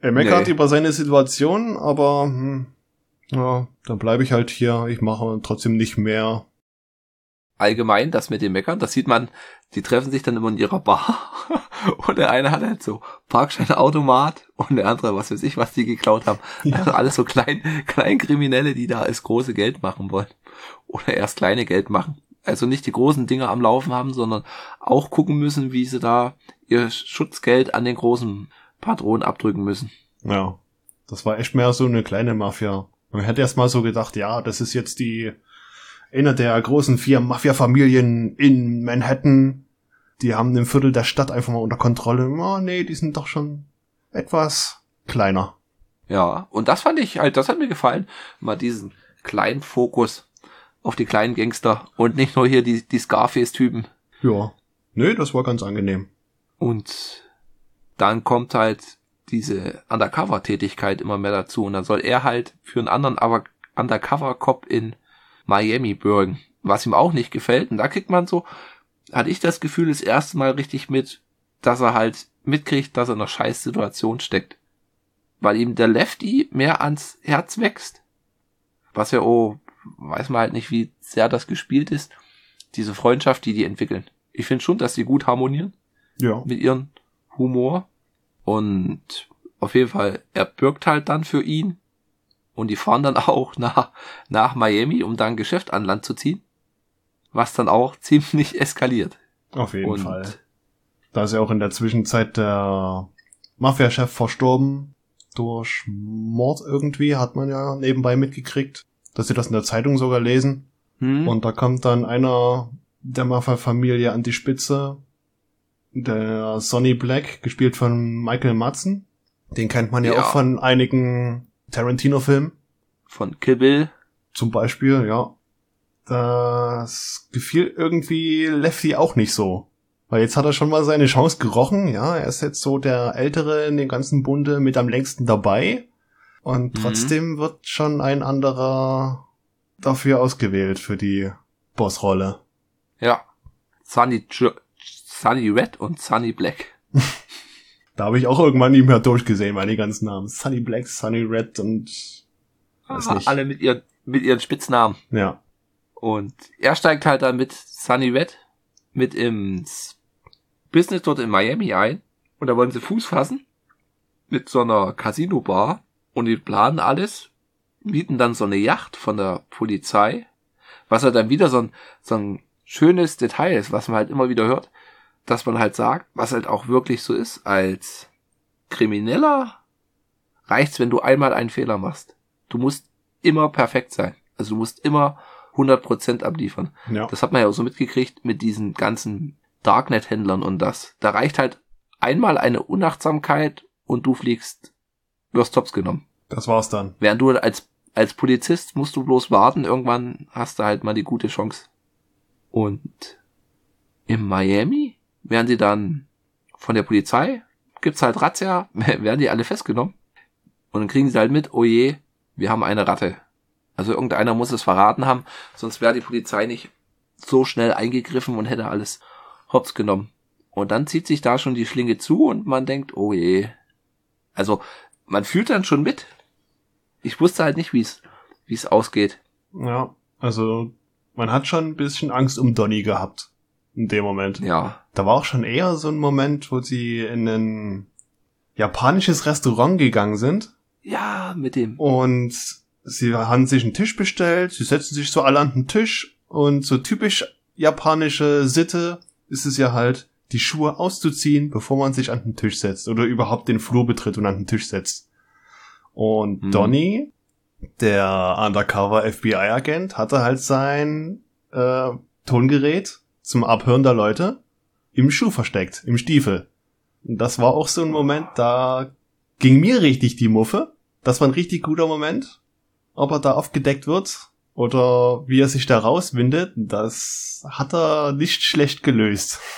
Er meckert Nee. über seine Situation, aber hm, ja, dann bleibe ich halt hier. Ich mache trotzdem nicht mehr. Allgemein, das mit dem Meckern, das sieht man, die treffen sich dann immer in ihrer Bar und der eine hat halt so Parkscheinautomat und der andere, was weiß ich, was die geklaut haben. Ja. Also alles so klein, klein Kriminelle, die da als große Geld machen wollen. Oder erst kleine Geld machen. Also nicht die großen Dinger am Laufen haben, sondern auch gucken müssen, wie sie da ihr Schutzgeld an den großen Patron abdrücken müssen. Ja, das war echt mehr so eine kleine Mafia. Man hätte erst mal so gedacht, ja, das ist jetzt die eine der großen vier Mafia-Familien in Manhattan. Die haben ein Viertel der Stadt einfach mal unter Kontrolle. Oh, nee, die sind doch schon etwas kleiner. Ja, und das fand ich halt, das hat mir gefallen, mal diesen kleinen Fokus auf die kleinen Gangster und nicht nur hier die, die Scarface-Typen. Ja. Nee, das war ganz angenehm. Und dann kommt halt diese Undercover-Tätigkeit immer mehr dazu und dann soll er halt für einen anderen aber Undercover-Cop in Miami bürgen, was ihm auch nicht gefällt. Und da kriegt man so, hatte ich das Gefühl, das erste Mal richtig mit, dass er halt mitkriegt, dass er in einer scheiß Situation steckt. Weil ihm der Lefty mehr ans Herz wächst. Was ja, oh, weiß man halt nicht, wie sehr das gespielt ist. Diese Freundschaft, die die entwickeln. Ich finde schon, dass die gut harmonieren Ja. mit ihrem Humor. Und auf jeden Fall, er bürgt halt dann für ihn. Und die fahren dann auch nach, nach Miami, um dann ein Geschäft an Land zu ziehen. Was dann auch ziemlich eskaliert. Auf jeden Und Fall. Da ist ja auch in der Zwischenzeit der Mafia-Chef verstorben. Durch Mord irgendwie, hat man ja nebenbei mitgekriegt. Dass sie das in der Zeitung sogar lesen. Hm? Und da kommt dann einer der Mafia-Familie an die Spitze. Der Sonny Black, gespielt von Michael Madsen. Den kennt man ja, Ja. auch von einigen Tarantino-Filmen. Von Kill Bill. Zum Beispiel, ja. Das gefiel irgendwie Lefty auch nicht so. Weil jetzt hat er schon mal seine Chance gerochen, ja. Er ist jetzt so der Ältere in dem ganzen Bunde mit am längsten dabei. Und Mhm. trotzdem wird schon ein anderer dafür ausgewählt für die Bossrolle. Ja. Sunny, jo Sunny Red und Sunny Black. Da habe ich auch irgendwann nicht mehr durchgesehen, meine ganzen Namen. Sunny Black, Sunny Red und weiß nicht. alle mit ihren, mit ihren Spitznamen. Ja. Und er steigt halt dann mit Sunny Red mit ins Business dort in Miami ein. Und da wollen sie Fuß fassen. Mit so einer Casino-Bar. Und die planen alles. Mieten dann so eine Yacht von der Polizei. Was halt dann wieder so ein, so ein schönes Detail ist, was man halt immer wieder hört. Dass man halt sagt, was halt auch wirklich so ist, als Krimineller reicht's, wenn du einmal einen Fehler machst. Du musst immer perfekt sein. Also du musst immer 100% abliefern. Ja. Das hat man ja auch so mitgekriegt mit diesen ganzen Darknet-Händlern und das. Da reicht halt einmal eine Unachtsamkeit und du fliegst, wirst tops genommen. Das war's dann. Während du als, als Polizist musst du bloß warten, irgendwann hast du halt mal die gute Chance. Und in Miami werden sie dann von der Polizei, gibt's halt Razzia, werden die alle festgenommen. Und dann kriegen sie halt mit, oh je, wir haben eine Ratte. Also irgendeiner muss es verraten haben, sonst wäre die Polizei nicht so schnell eingegriffen und hätte alles hops genommen. Und dann zieht sich da schon die Schlinge zu und man denkt, oh je. Also, man fühlt dann schon mit. Ich wusste halt nicht, wie es, wie es ausgeht. Ja, also man hat schon ein bisschen Angst um Donny gehabt in dem Moment. Ja. Da war auch schon eher so ein Moment, wo sie in ein japanisches Restaurant gegangen sind Ja, mit dem. und sie haben sich einen Tisch bestellt, sie setzen sich so alle an den Tisch und so typisch japanische Sitte ist es ja halt, die Schuhe auszuziehen, bevor man sich an den Tisch setzt oder überhaupt den Flur betritt und an den Tisch setzt. Und Mhm. Donny, der Undercover FBI-Agent, hatte halt sein äh, Tongerät zum Abhören der Leute im Schuh versteckt, im Stiefel. Und das war auch so ein Moment, da ging mir richtig die Muffe. Das war ein richtig guter Moment. Ob er da aufgedeckt wird oder wie er sich da rauswindet, das hat er nicht schlecht gelöst.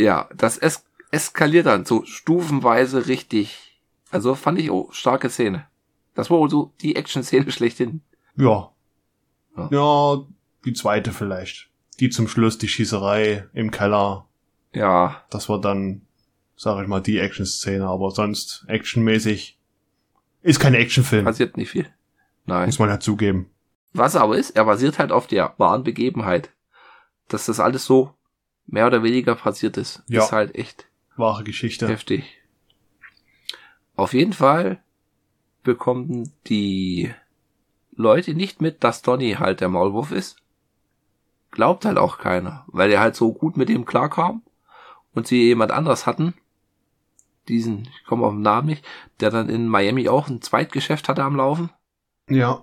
Ja, das es eskaliert dann so stufenweise richtig. Also fand ich auch starke Szene. Das war wohl so die Action-Szene schlechthin. Ja. Ja. Ja, die zweite vielleicht. Die zum Schluss, die Schießerei im Keller. Ja, Das war dann, sag ich mal, die Action-Szene, aber sonst actionmäßig ist kein Actionfilm, passiert nicht viel. Nein. muss man ja zugeben. Was aber ist, er basiert halt auf der wahren Begebenheit. Dass das alles so mehr oder weniger passiert ist. Ja. Ist halt echt Wahre Geschichte. heftig. Auf jeden Fall bekommen die Leute nicht mit, dass Donny halt der Maulwurf ist. Glaubt halt auch keiner, weil er halt so gut mit ihm klarkam und sie jemand anders hatten. Diesen, ich komme auf den Namen nicht, der dann in Miami auch ein Zweitgeschäft hatte am Laufen. Ja,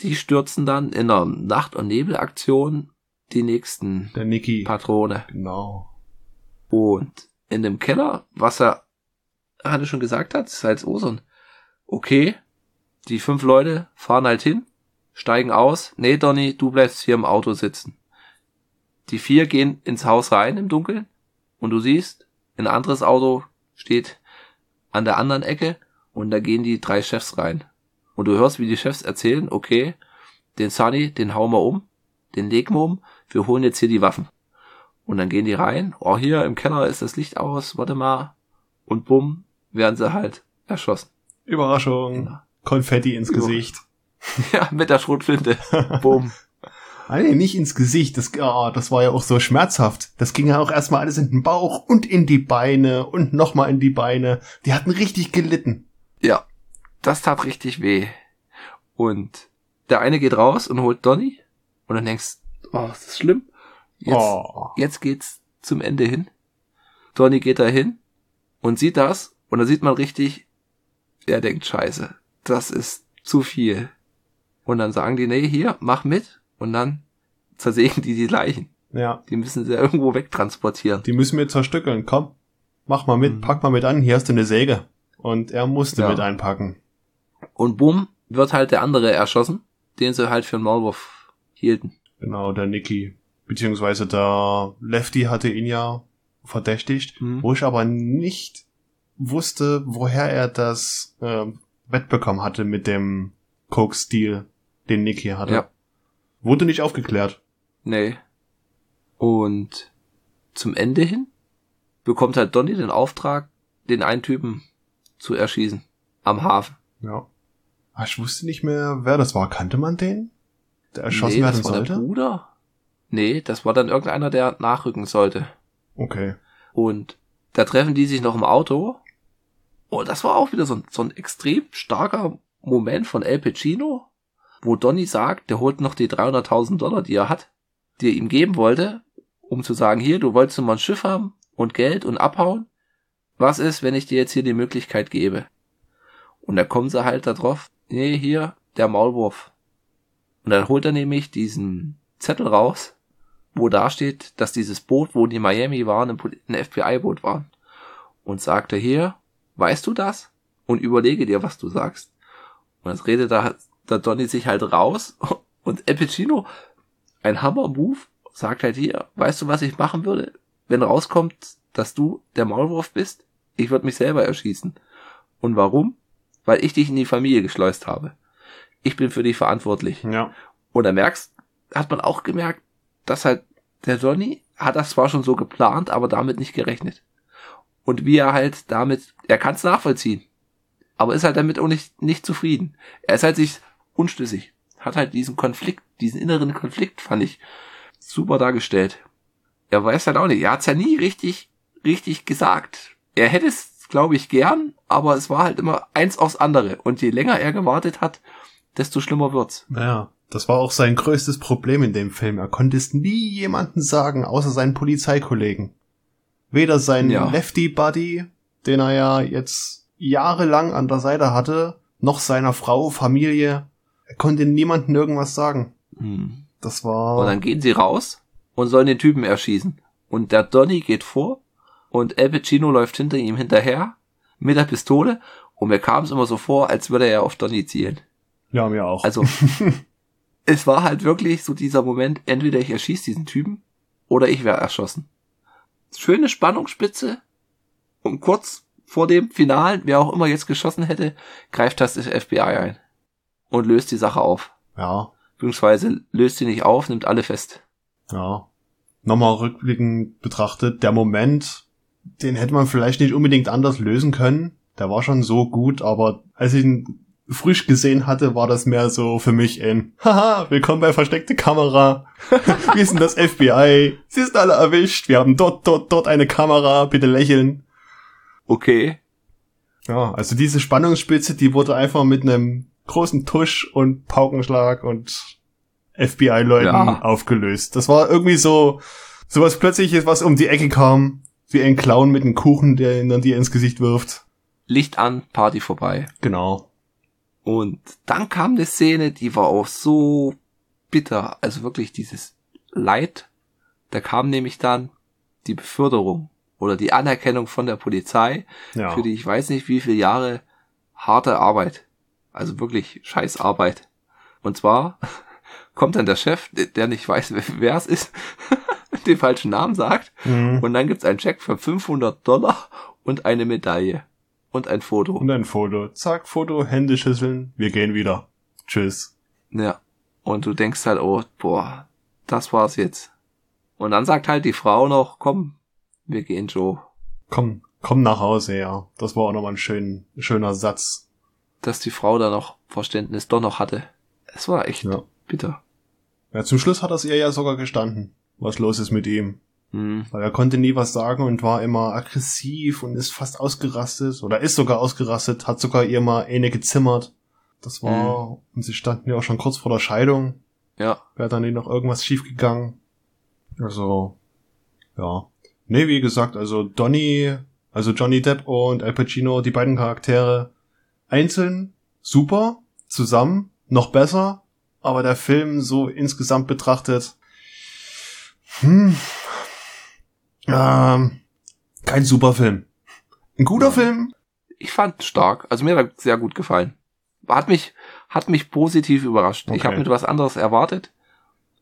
Die stürzen dann in einer Nacht- und Nebelaktion die nächsten der Niki. Patrone. Genau. Und in dem Keller, was er Hanne schon gesagt hat, ist halt so so ein, okay, die fünf Leute fahren halt hin, steigen aus, nee, Donny, du bleibst hier im Auto sitzen. Die vier gehen ins Haus rein im Dunkeln und du siehst, ein anderes Auto steht an der anderen Ecke und da gehen die drei Chefs rein. Und du hörst, wie die Chefs erzählen, okay, den Sunny, den hauen wir um, den legen wir um, wir holen jetzt hier die Waffen. Und dann gehen die rein, oh, hier im Keller ist das Licht aus, warte mal. Und bumm, werden sie halt erschossen. Überraschung. Genau. Konfetti ins. Gesicht. Ja, mit der Schrotflinte. bumm. Ah, nee, nicht ins Gesicht. Das, ah, das war ja auch so schmerzhaft. Das ging ja auch erstmal alles in den Bauch und in die Beine und nochmal in die Beine. Die hatten richtig gelitten. Ja, das tat richtig weh. Und der eine geht raus und holt Donny. Und dann denkst oh, ist das schlimm? Jetzt, Oh. jetzt geht's zum Ende hin. Donny geht da hin und sieht das. Und da sieht man richtig, er denkt, scheiße, das ist zu viel. Und dann sagen die, nee, hier, mach mit. Und dann zersägen die die Leichen. Ja, Die müssen sie irgendwo wegtransportieren. die müssen wir zerstückeln. Komm, mach mal mit, Mhm. pack mal mit an. Hier hast du eine Säge. Und er musste Ja. mit einpacken. Und bumm, wird halt der andere erschossen, den sie halt für einen Maulwurf hielten. Genau, der Nicky. Beziehungsweise der Lefty hatte ihn ja verdächtigt, Mhm. wo ich aber nicht wusste, woher er das äh, wettbekommen hatte mit dem Coke-Stil, den Nicky hatte. Ja. Wurde nicht aufgeklärt. Nee. Und zum Ende hin bekommt halt Donny den Auftrag, den einen Typen zu erschießen. Am Hafen. Ja. Ah, Ich wusste nicht mehr, wer das war. Kannte man den? Der erschossen nee, werden das war der? Bruder. Nee, das war dann irgendeiner, der nachrücken sollte. Okay. Und da treffen die sich noch im Auto. Und das war auch wieder so ein, so ein extrem starker Moment von El Pacino, wo Donny sagt, der holt noch die 300.000 Dollar, die er hat, die er ihm geben wollte, um zu sagen, hier, du wolltest mal ein Schiff haben und Geld und abhauen. Was ist, wenn ich dir jetzt hier die Möglichkeit gebe? Und da kommen sie halt da drauf, nee, hier, der Maulwurf. Und dann holt er nämlich diesen Zettel raus, wo da steht, dass dieses Boot, wo die Miami waren, ein FBI-Boot war. und sagte hier, weißt du das? Und überlege dir, was du sagst. Und das redet da, da Donny sich halt raus und Epicino, ein Hammer-Move, sagt halt hier, weißt du, was ich machen würde, wenn rauskommt, dass du der Maulwurf bist? Ich würde mich selber erschießen. Und warum? Weil ich dich in die Familie geschleust habe. Ich bin für dich verantwortlich. Ja. Und da merkst, hat man auch gemerkt, dass halt der Johnny hat das zwar schon so geplant, aber damit nicht gerechnet. Und wie er halt damit, er kann es nachvollziehen, aber ist halt damit auch nicht, nicht zufrieden. Er ist halt sich unschlüssig. Hat halt diesen Konflikt, diesen inneren Konflikt, fand ich super dargestellt. Er weiß halt auch nicht, er hat's ja nie richtig, richtig gesagt. Er hätte es, glaube ich, gern, aber es war halt immer eins aufs andere. Und je länger er gewartet hat, desto schlimmer wird's. Naja, das war auch sein größtes Problem in dem Film. Er konnte es nie jemandem sagen, außer seinen Polizeikollegen. Weder sein Ja. Lefty-Buddy, den er ja jetzt jahrelang an der Seite hatte, noch seiner Frau, Familie. Er konnte niemandem irgendwas sagen. Hm. Das war... Und dann gehen sie raus und sollen den Typen erschießen. Und der Donny geht vor und El Pacino läuft hinter ihm hinterher mit der Pistole und mir kam es immer so vor, als würde er auf Donny zielen. ja, mir auch. Also es war halt wirklich so dieser Moment, entweder ich erschieß diesen Typen oder ich wäre erschossen. Schöne Spannungsspitze und kurz vor dem Finalen, wer auch immer jetzt geschossen hätte, greift das FBI ein und löst die Sache auf. ja, Beziehungsweise löst sie nicht auf, nimmt alle fest. ja. Nochmal rückblickend betrachtet, der Moment, den hätte man vielleicht nicht unbedingt anders lösen können. Der war schon so gut, aber als ich ihn frisch gesehen hatte, war das mehr so für mich ein Haha, willkommen bei versteckte Kamera. Wir sind das FBI. Sie sind alle erwischt. Wir haben dort, dort, dort eine Kamera. Bitte lächeln. Okay, Ja, also diese Spannungsspitze, die wurde einfach mit einem großen Tusch und Paukenschlag und FBI-Leuten Ja. aufgelöst. Das war irgendwie so, sowas plötzliches, was um die Ecke kam, wie ein Clown mit einem Kuchen, der ihn dann dir ins Gesicht wirft. Licht an, Party vorbei. Genau. Und dann kam eine Szene, die war auch so bitter. Also wirklich dieses Leid. Da kam nämlich dann die Beförderung oder die Anerkennung von der Polizei Ja. für die ich weiß nicht wie viele Jahre harte Arbeit. Also wirklich scheiß Arbeit. Und zwar kommt dann der Chef, der nicht weiß, wer es ist, den falschen Namen sagt. Mhm. Und dann gibt's einen Check für 500 Dollar und eine Medaille. Und ein Foto. Und ein Foto. Zack, Foto, Hände schüsseln, wir gehen wieder. Tschüss. Ja. Und du denkst halt, oh, boah, das war's jetzt. Und dann sagt halt die Frau noch, komm, wir gehen Joe. Komm, komm nach Hause, ja. Das war auch nochmal ein schön, schöner Satz. Dass die Frau da noch Verständnis doch noch hatte. Es war echt Ja. bitter. Ja, zum Schluss hat das ihr ja sogar gestanden, was los ist mit ihm. Hm. Weil er konnte nie was sagen und war immer aggressiv und ist fast ausgerastet oder ist sogar ausgerastet, hat sogar ihr mal eine gezimmert. Das war, und sie standen ja auch schon kurz vor der Scheidung. Ja. Wäre dann nicht noch irgendwas schiefgegangen. Also, ja. Nee, wie gesagt, also Donny, also Johnny Depp und Al Pacino, die beiden Charaktere, einzeln super, zusammen noch besser, aber der Film so insgesamt betrachtet, hm, ähm, kein super Film. Ein guter Film, Ich fand stark. Also mir hat er sehr gut gefallen. Hat mich, hat mich positiv überrascht. Ich Okay. habe mit was anderes erwartet.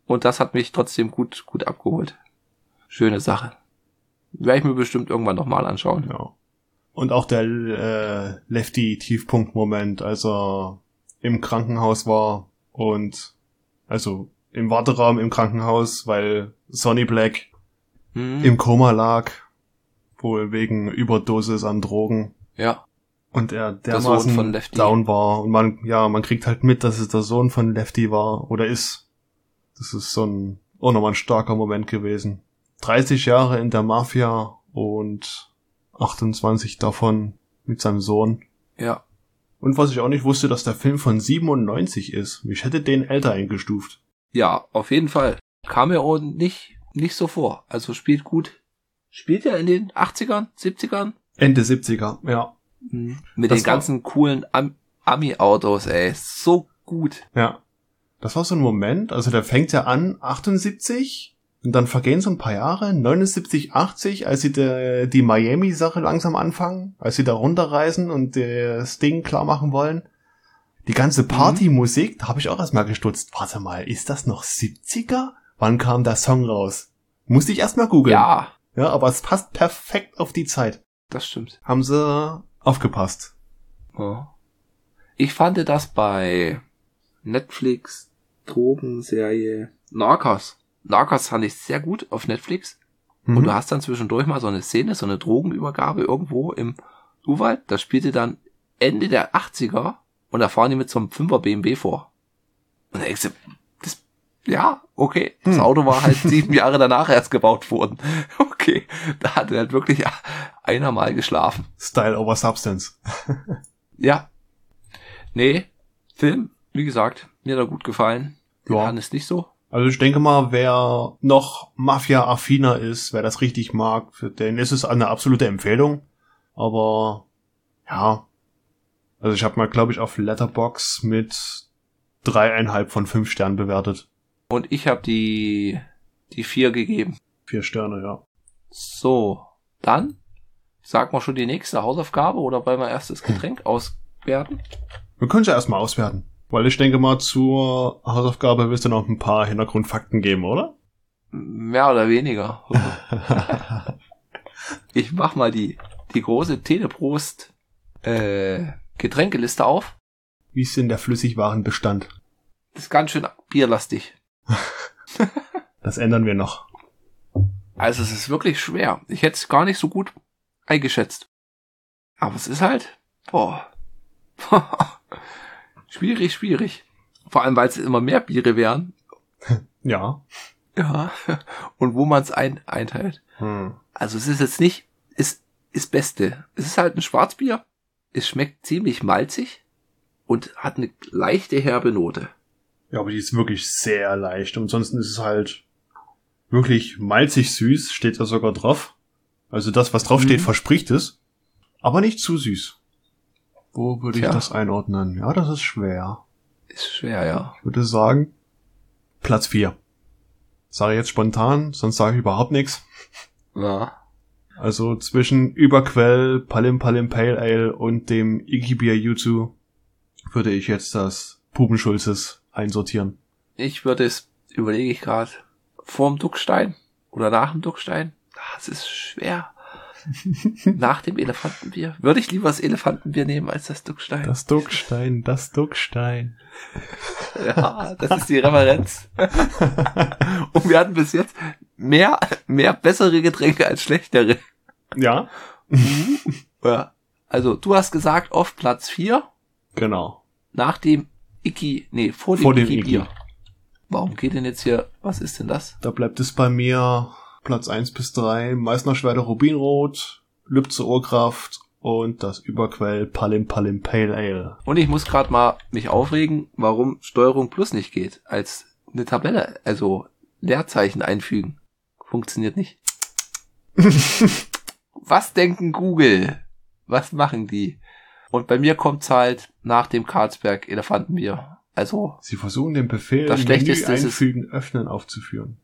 Und das hat mich trotzdem gut, gut abgeholt. Schöne Sache. Werde ich mir bestimmt irgendwann nochmal anschauen. Ja. Und auch der äh, Lefty-Tiefpunkt-Moment, als er im Krankenhaus war und also im Warteraum im Krankenhaus, weil Sonny Black Hm. im Koma lag, wohl wegen Überdosis an Drogen Ja. und er Der Sohn dermaßen von Lefty. down war und man ja man kriegt halt mit, dass es der Sohn von Lefty war oder ist. Das ist so ein auch nochmal ein starker Moment gewesen. 30 Jahre in der Mafia und 28 davon mit seinem Sohn. Ja. Und was ich auch nicht wusste, dass der Film von 97 ist. Ich hätte den älter eingestuft. Ja, auf jeden Fall. Kam mir auch nicht, nicht so vor. Also spielt gut. Spielt er in den 80ern, 70ern? Ende 70er, ja. Mit Das den ganzen coolen Am Ami-Autos, ey. So gut. Ja. Das war so ein Moment, also der fängt ja an, 78, Und dann vergehen so ein paar Jahre, 79, 80, als sie de, die Miami-Sache langsam anfangen, als sie da runterreisen und das Ding klar machen wollen. Die ganze Partymusik, da habe ich auch erstmal gestutzt. Warte mal, ist das noch 70er? Wann kam der Song raus? Musste ich erstmal googeln. Ja, Ja, aber es passt perfekt auf die Zeit. das stimmt. Haben sie aufgepasst. Ja. Ich fand das bei Netflix Drogenserie Narcos. Narcos fand ich sehr gut auf Netflix. Und Mhm. du hast dann zwischendurch mal so eine Szene, so eine Drogenübergabe irgendwo im Urwald. Das spielte dann Ende der 80er und da fahren die mit so einem 5er BMW vor. Und da denkst du, das, ja, okay. Das Hm. Auto war halt sieben Jahre danach erst gebaut worden. Okay. Da hat halt wirklich einer mal geschlafen. Style over Substance. Ja. Nee, Film, wie gesagt, mir er gut gefallen. Ja. Ist nicht so. Also ich denke mal, wer noch Mafia-affiner ist, wer das richtig mag, für den ist es eine absolute Empfehlung. Aber ja, also ich habe mal, glaube ich, auf Letterbox mit dreieinhalb von fünf Sternen bewertet. Und ich habe die, die vier gegeben. Vier Sterne, ja. So, dann sagen wir schon die nächste Hausaufgabe oder wollen wir erst das Getränk auswerten? Wir können ja erstmal auswerten. Weil ich denke mal, zur Hausaufgabe wirst du noch ein paar Hintergrundfakten geben, oder? Mehr oder weniger. Ich mach mal die, die große Teleprost äh, Getränkeliste auf. Wie ist denn der Flüssigwarenbestand? Das ist ganz schön bierlastig. Das ändern wir noch. Also es ist wirklich schwer. Ich hätte es gar nicht so gut eingeschätzt. Aber es ist halt, boah. schwierig, schwierig. Vor allem, weil es immer mehr Biere wären. Ja. Ja. Und wo man es ein, einteilt. Hm. Also es ist jetzt nicht, es ist Beste. Es ist halt ein Schwarzbier. Es schmeckt ziemlich malzig und hat eine leichte herbe Note. Ja, aber die ist wirklich sehr leicht. Und ansonsten ist es halt wirklich malzig süß, steht da sogar drauf. Also das, was drauf steht, Mhm. verspricht es. Aber nicht zu süß. Wo würde ich das einordnen? Ja, das ist schwer. Ist schwer, ja. Ich würde sagen, Platz 4. Sage ich jetzt spontan, sonst sage ich überhaupt nichts. Ja. Also zwischen Überquell, Palim Palim Pale Ale und dem Ikibier Jutsu würde ich jetzt das Pubenschulzes einsortieren. Ich würde es, überlege ich gerade, vorm Duckstein oder nach dem Duckstein. Es ist schwer. nach dem Elefantenbier. Würde ich lieber das Elefantenbier nehmen als das Duckstein. Das Duckstein, das Duckstein. Ja, das ist die Referenz. Und wir hatten bis jetzt mehr, mehr bessere Getränke als schlechtere. Ja, Ja. Also, du hast gesagt, auf Platz 4 genau. nach dem Iki, nee, vor dem, Vor dem Iki Bier. Iki. Warum geht denn jetzt hier, was ist denn das? Da bleibt es bei mir Platz 1 bis 3, Meißner Schwerde Rubinrot, Lübze Urkraft und das Überquell Palim Palim Pale Ale. Und ich muss gerade mal mich aufregen, warum Steuerung Plus nicht geht, als eine Tabelle, also Leerzeichen einfügen. Funktioniert nicht. Was denken Google? Was machen die? Und bei mir kommt's halt nach dem Karlsberg Elefantenbier. Also, Sie versuchen den Befehl Das Menü Schlechteste ist es- einfügen, öffnen aufzuführen.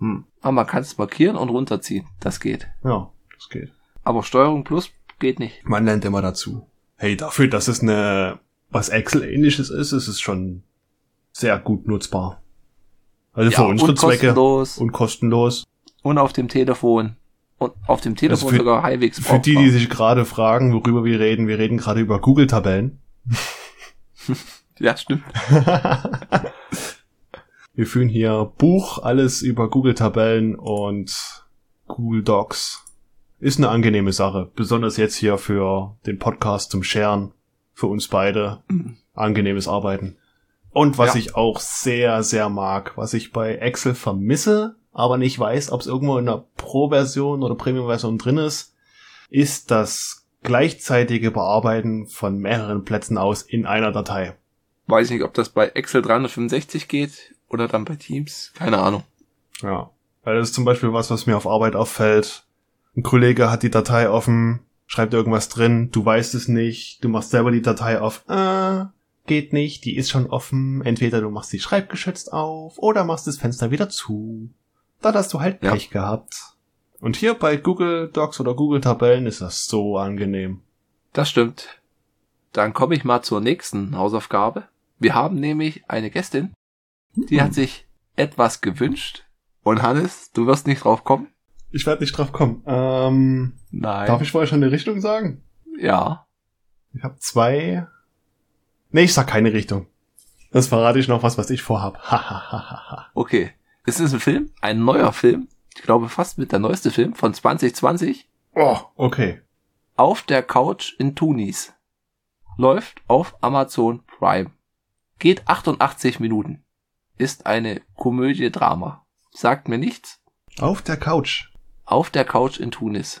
Hm. aber man kann es markieren und runterziehen. Das geht. Ja, das geht. Aber Steuerung Plus geht nicht. Man lernt immer dazu. Hey, dafür, dass es eine, was Excel-ähnliches ist, ist es schon sehr gut nutzbar. Also für unsere und Zwecke kostenlos und kostenlos. und auf dem Telefon. Und auf dem Telefon Also für- sogar halbwegs Für die, die sich gerade fragen, worüber wir reden, wir reden gerade über Google-Tabellen. Ja, stimmt. Wir führen hier Buch, alles über Google-Tabellen und Google Docs. Ist eine angenehme Sache. Besonders jetzt hier für den Podcast zum Sharen. Für uns beide. Mhm. Angenehmes Arbeiten. Und was Ja. ich auch sehr, sehr mag, was ich bei Excel vermisse, aber nicht weiß, ob es irgendwo in der Pro-Version oder Premium-Version drin ist, ist das gleichzeitige Bearbeiten von mehreren Plätzen aus in einer Datei. Weiß nicht, ob das bei Excel 365 geht oder dann bei Teams. Keine Ahnung. Ja. Weil das ist zum Beispiel was, was mir auf Arbeit auffällt. Ein Kollege hat die Datei offen, schreibt irgendwas drin, du weißt es nicht, du machst selber die Datei auf, äh, geht nicht, die ist schon offen, entweder du machst die schreibgeschützt auf oder machst das Fenster wieder zu. dann hast du halt Ja. Pech gehabt. Und hier bei Google Docs oder Google Tabellen ist das so angenehm. Das stimmt. Dann komme ich mal zur nächsten Hausaufgabe. Wir haben nämlich eine Gästin, die hat sich etwas gewünscht. Und Hannes, du wirst nicht drauf kommen? Ich werde nicht drauf kommen. Ähm, Nein. darf ich vorher schon eine Richtung sagen? Ja. Ich habe zwei. Nee, ich sag keine Richtung. Das verrate ich noch was, was ich vorhab. Okay. Es ist ein Film, ein neuer Film. Ich glaube fast mit der neueste Film von 2020. oh, okay. Auf der Couch in Tunis. Läuft auf Amazon Prime. Geht 88 Minuten. Ist eine Komödie-Drama. Sagt mir nichts. Auf der Couch. Auf der Couch in Tunis.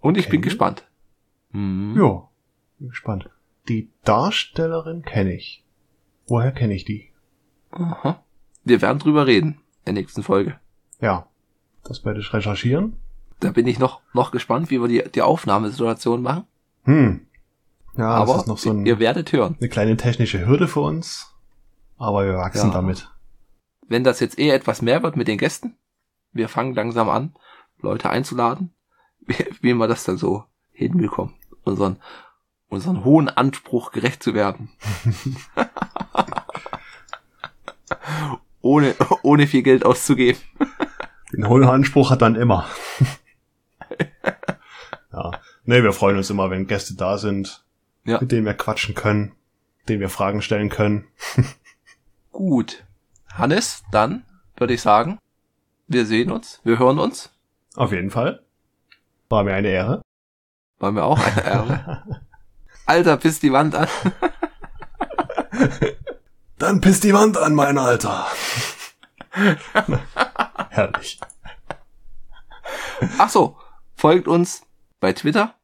Und ich Okay. bin gespannt. Mhm. Jo, bin gespannt. Die Darstellerin kenne ich. Woher kenne ich die? Aha. Wir werden drüber reden in der nächsten Folge. Ja, das werde ich recherchieren. Da bin ich noch, noch gespannt, wie wir die, die Aufnahmesituation machen. Hm. Ja, Aber das ist noch so ein, ihr werdet hören. eine kleine technische Hürde für uns. Aber wir wachsen Ja. damit. Wenn das jetzt eher etwas mehr wird mit den Gästen, wir fangen langsam an, Leute einzuladen, wie, wie wir das dann so hinbekommen, unseren, unseren hohen Anspruch gerecht zu werden. ohne, ohne viel Geld auszugeben. Den hohen Anspruch hat dann immer. ja. Nee, wir freuen uns immer, wenn Gäste da sind, Ja. mit denen wir quatschen können, denen wir Fragen stellen können. Gut. Hannes, dann würde ich sagen, wir sehen uns, wir hören uns. Auf jeden Fall. War mir eine Ehre. War mir auch eine Ehre. Alter, piss die Wand an. Dann pisst die Wand an, mein Alter. Herrlich. Ach so, folgt uns bei Twitter,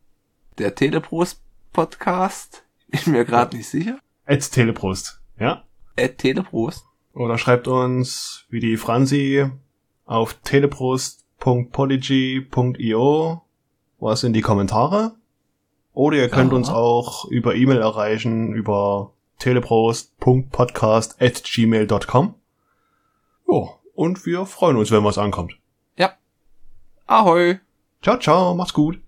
der Teleprost Podcast. Bin mir gerade nicht sicher. Ed Teleprost. Ja? Teleprost. Oder schreibt uns, wie die Franzi, auf teleprost.podigy.io was in die Kommentare. Oder ihr könnt Ja. uns auch über E-Mail erreichen, über teleprost.podcast.gmail.com. Jo, und wir freuen uns, wenn was ankommt. Ahoi. Ciao, ciao, macht's gut.